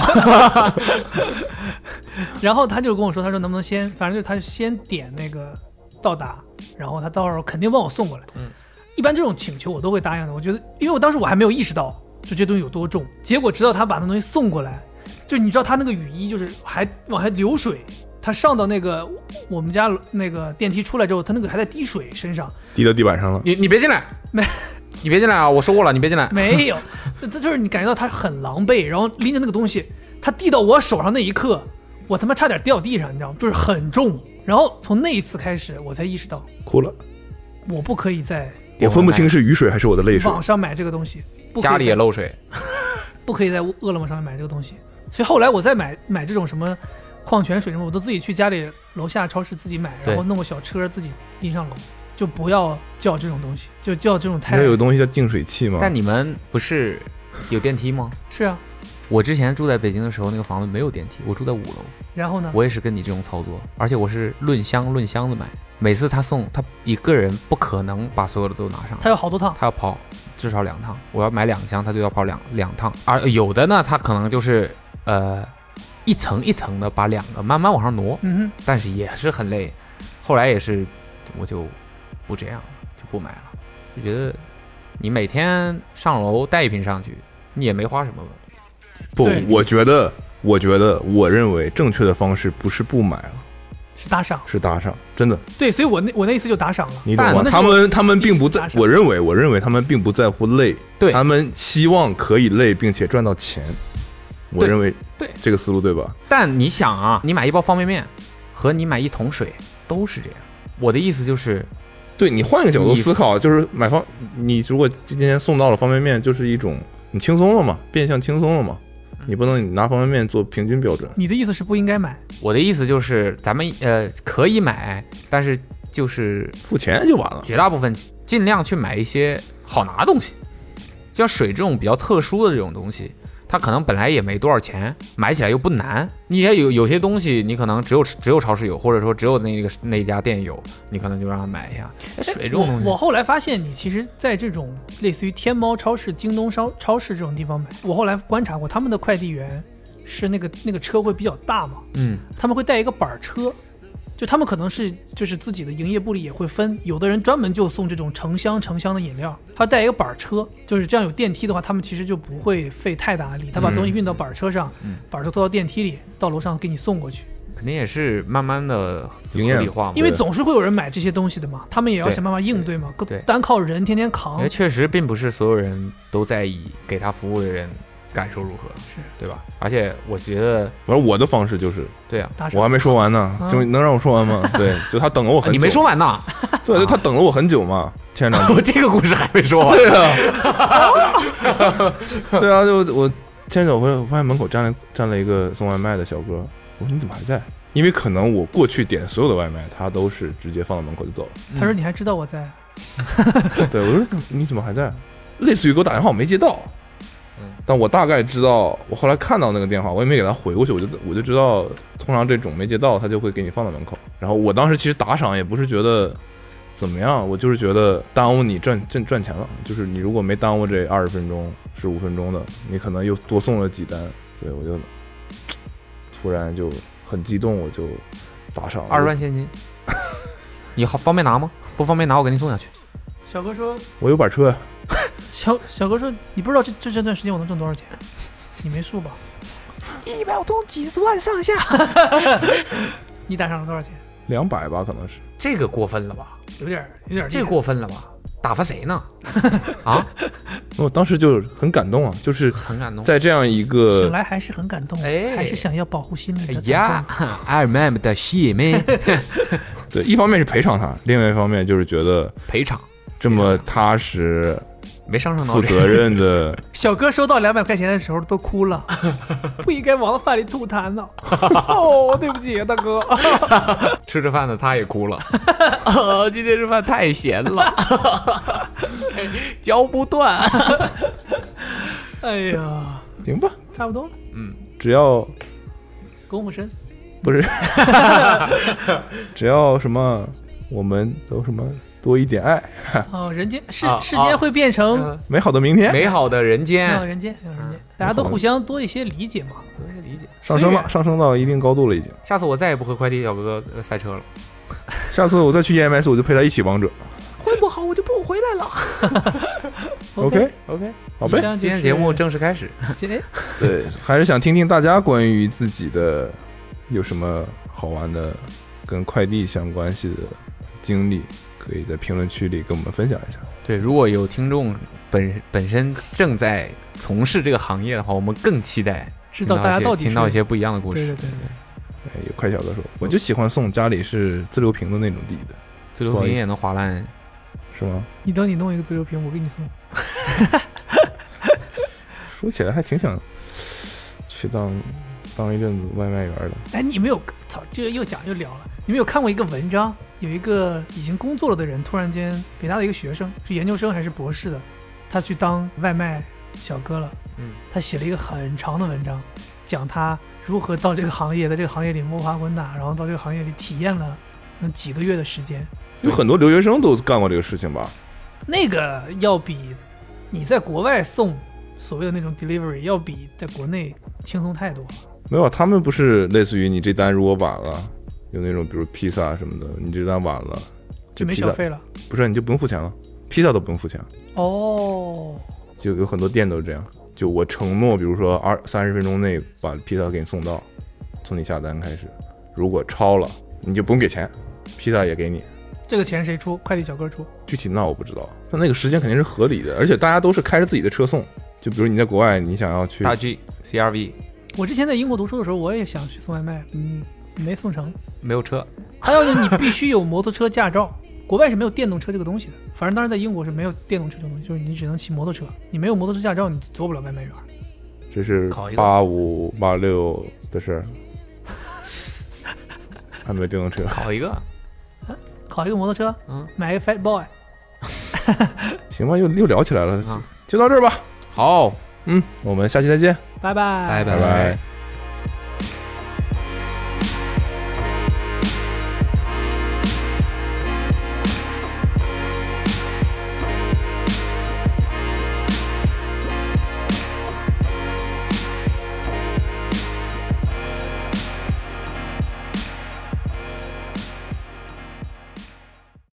然后他就跟我说，他说能不能先，反正就他就先点那个到达，然后他到时候肯定帮我送过来。嗯，一般这种请求我都会答应的。我觉得，因为我当时我还没有意识到就这东西有多重，结果直到他把那东西送过来，就你知道他那个雨衣就是还往下流水，他上到那个我们家那个电梯出来之后，他那个还在滴水身上，滴到地板上了。你你别进来，没，你别进来啊！我说过了，你别进来。没有，这这就是你感觉到他很狼狈，然后拎着那个东西，他递到我手上那一刻，我他妈差点掉地上，你知道吗？就是很重。然后从那一次开始，我才意识到哭了，我不可以在我分不清是雨水还是我的泪水。网上买这个东西，不家里也漏水，不可以在饿了么上面买这个东西。所以后来我再买买这种什么矿泉水什么，我都自己去家里楼下超市自己买，然后弄个小车自己拎上楼，就不要叫这种东西，就叫这种太那有东西叫净水器吗？但你们不是有电梯吗？是啊。我之前住在北京的时候，那个房子没有电梯，我住在五楼。然后呢？我也是跟你这种操作，而且我是论箱论箱子买。每次他送他一个人不可能把所有的都拿上，他有好多趟，他要跑至少两趟，我要买两箱，他就要跑两两趟。而有的呢，他可能就是呃一层一层的把两个慢慢往上挪，嗯哼但是也是很累。后来也是，我就不这样了，就不买了，就觉得你每天上楼带一瓶上去，你也没花什么。不，我觉得，我觉得，我认为正确的方式不是不买了，是打赏。是打赏，真的，对，所以我那我那一次就打赏了。你懂吗？他们他们并不在我认为，我认为他们并不在乎累，对他们希望可以累并且赚到钱。我认为对这个思路对吧？但你想啊，你买一包方便面和你买一桶水都是这样。我的意思就是，对你换一个角度思考，就是买方，你如果今天送到了方便面，就是一种你轻松了嘛，变相轻松了嘛。你不能拿方便面做平均标准。你的意思是不应该买？我的意思就是，咱们呃可以买，但是就是付钱就完了。绝大部分尽量去买一些好拿的东西，就像水这种比较特殊的这种东西，它可能本来也没多少钱，买起来又不难。你也有有些东西，你可能只有只有超市有，或者说只有那个那家店有，你可能就让他买一下。哎水这种东西，我我后来发现，你其实在这种类似于天猫超市、京东超超市这种地方买，我后来观察过，他们的快递员是那个那个车会比较大嘛，嗯，他们会带一个板车，就他们可能是就是自己的营业部里也会分，有的人专门就送这种成箱成箱的饮料，他带一个板车，就是这样有电梯的话，他们其实就不会费太大的力，他把东西运到板车上，嗯。板车拖到电梯里，到楼上给你送过去，肯定也是慢慢的合理化。因为总是会有人买这些东西的嘛，他们也要想办法应对嘛，对单靠人天天扛因为，确实并不是所有人都在意给他服务的人感受如何，是对吧？而且我觉得，反正我的方式就是，对啊，我还没说完呢，嗯就能让我说完吗？对，就他等了我很久。你没说完呢，对，就他等了我很久嘛，千长。我这个故事还没说完。对啊，对啊，就我牵手回来，我发现门口站了站了一个送外卖的小哥，我说你怎么还在？因为可能我过去点所有的外卖，他都是直接放到门口就走了。他说你还知道我在，对，我说你怎么还在？类似于给我打电话我没接到，嗯但我大概知道，我后来看到那个电话，我也没给他回过去，我就我就知道，通常这种没接到，他就会给你放到门口。然后我当时其实打赏也不是觉得怎么样，我就是觉得耽误你赚挣赚钱了，就是你如果没耽误这二十分钟、十五分钟的，你可能又多送了几单，所以我就突然就很激动，我就打赏二十万，现金，你好方便拿吗？不方便拿，我给你送下去。小哥说，我有板车呀，小小哥说，你不知道这这这段时间我能挣多少钱，你没数吧？一秒钟几十万上下，你打赏了多少钱？两百吧，可能是。这个过分了吧？有点有点这个过分了吧？打发谁呢？啊，我当时就很感动啊，就是很感动。在这样一个醒来还是很感动，哎还是想要保护心里哎的呀惨痛。I remember the shit man，对，一方面是赔偿他，另外一方面就是觉得赔偿这么踏实、没上升到这负责任的，小哥收到两百块钱的时候都哭了，不应该往饭里吐痰呢。哦，对不起啊，大哥。吃着饭的他也哭了。呃，今天这饭太咸了，嚼不断。哎呀，行吧，差不多了，嗯，只要功夫深。不是，只要什么，我们都什么多一点爱，哦，人间世啊世间会变成呃美好的明天美好的人间，人间，美好人间，大家都互相多一些理解嘛。多一些理解。上升了，上升到一定高度了，已经。下次我再也不和快递小哥哥呃赛车了。下次我再去 EMS，我就陪他一起王者。混不好我就不回来了。OK，OK，好呗。今天节目正式开始。对，还是想听听大家关于自己的有什么好玩的跟快递相关系的经历，可以在评论区里跟我们分享一下。对，如果有听众本本身正在从事这个行业的话，我们更期待知道大家到底听到一些不一样的故事。对对对对，哎，有快小哥说，我就喜欢送家里是自流平的那种地的，自流平也能划烂，是吗？你等你弄一个自流平，我给你送。说起来还挺想去当当一阵子外卖员的。哎，你没有操，这个又讲又聊了。你们有看过一个文章？有一个已经工作了的人，突然间北大的一个学生，是研究生还是博士的，他去当外卖小哥了。嗯，他写了一个很长的文章，讲他如何到这个行业，在这个行业里摸爬滚打，然后到这个行业里体验了嗯几个月的时间。有很多留学生都干过这个事情吧？那个要比你在国外送所谓的那种 delivery 要比在国内轻松太多了。没有，他们不是类似于你这单如果晚了，有那种比如披萨什么的，你这单晚了，就没披萨小费了。不是你就不用付钱了，披萨都不用付钱，哦，就有很多店都是这样。就我承诺，比如说二三十分钟内把披萨给你送到，从你下单开始，如果超了你就不用给钱，披萨也给你。这个钱谁出？快递小哥出。具体那我不知道，但那个时间肯定是合理的，而且大家都是开着自己的车送。就比如你在国外，你想要去大 G CRV 我之前在英国读书的时候，我也想去送外卖，嗯，没送成。没有车，还有呢，你必须有摩托车驾照。国外是没有电动车这个东西的，反正当时在英国是没有电动车这个东西，就是你只能骑摩托车。你没有摩托车驾照，你做不了外卖员。这是考一个。八五八六的事儿，还没有电动车。考一个，考一个摩托车，嗯，买一个 Fat Boy。行吧，又又聊起来了，啊。就到这儿吧。好，嗯，我们下期再见，拜。拜，拜。拜拜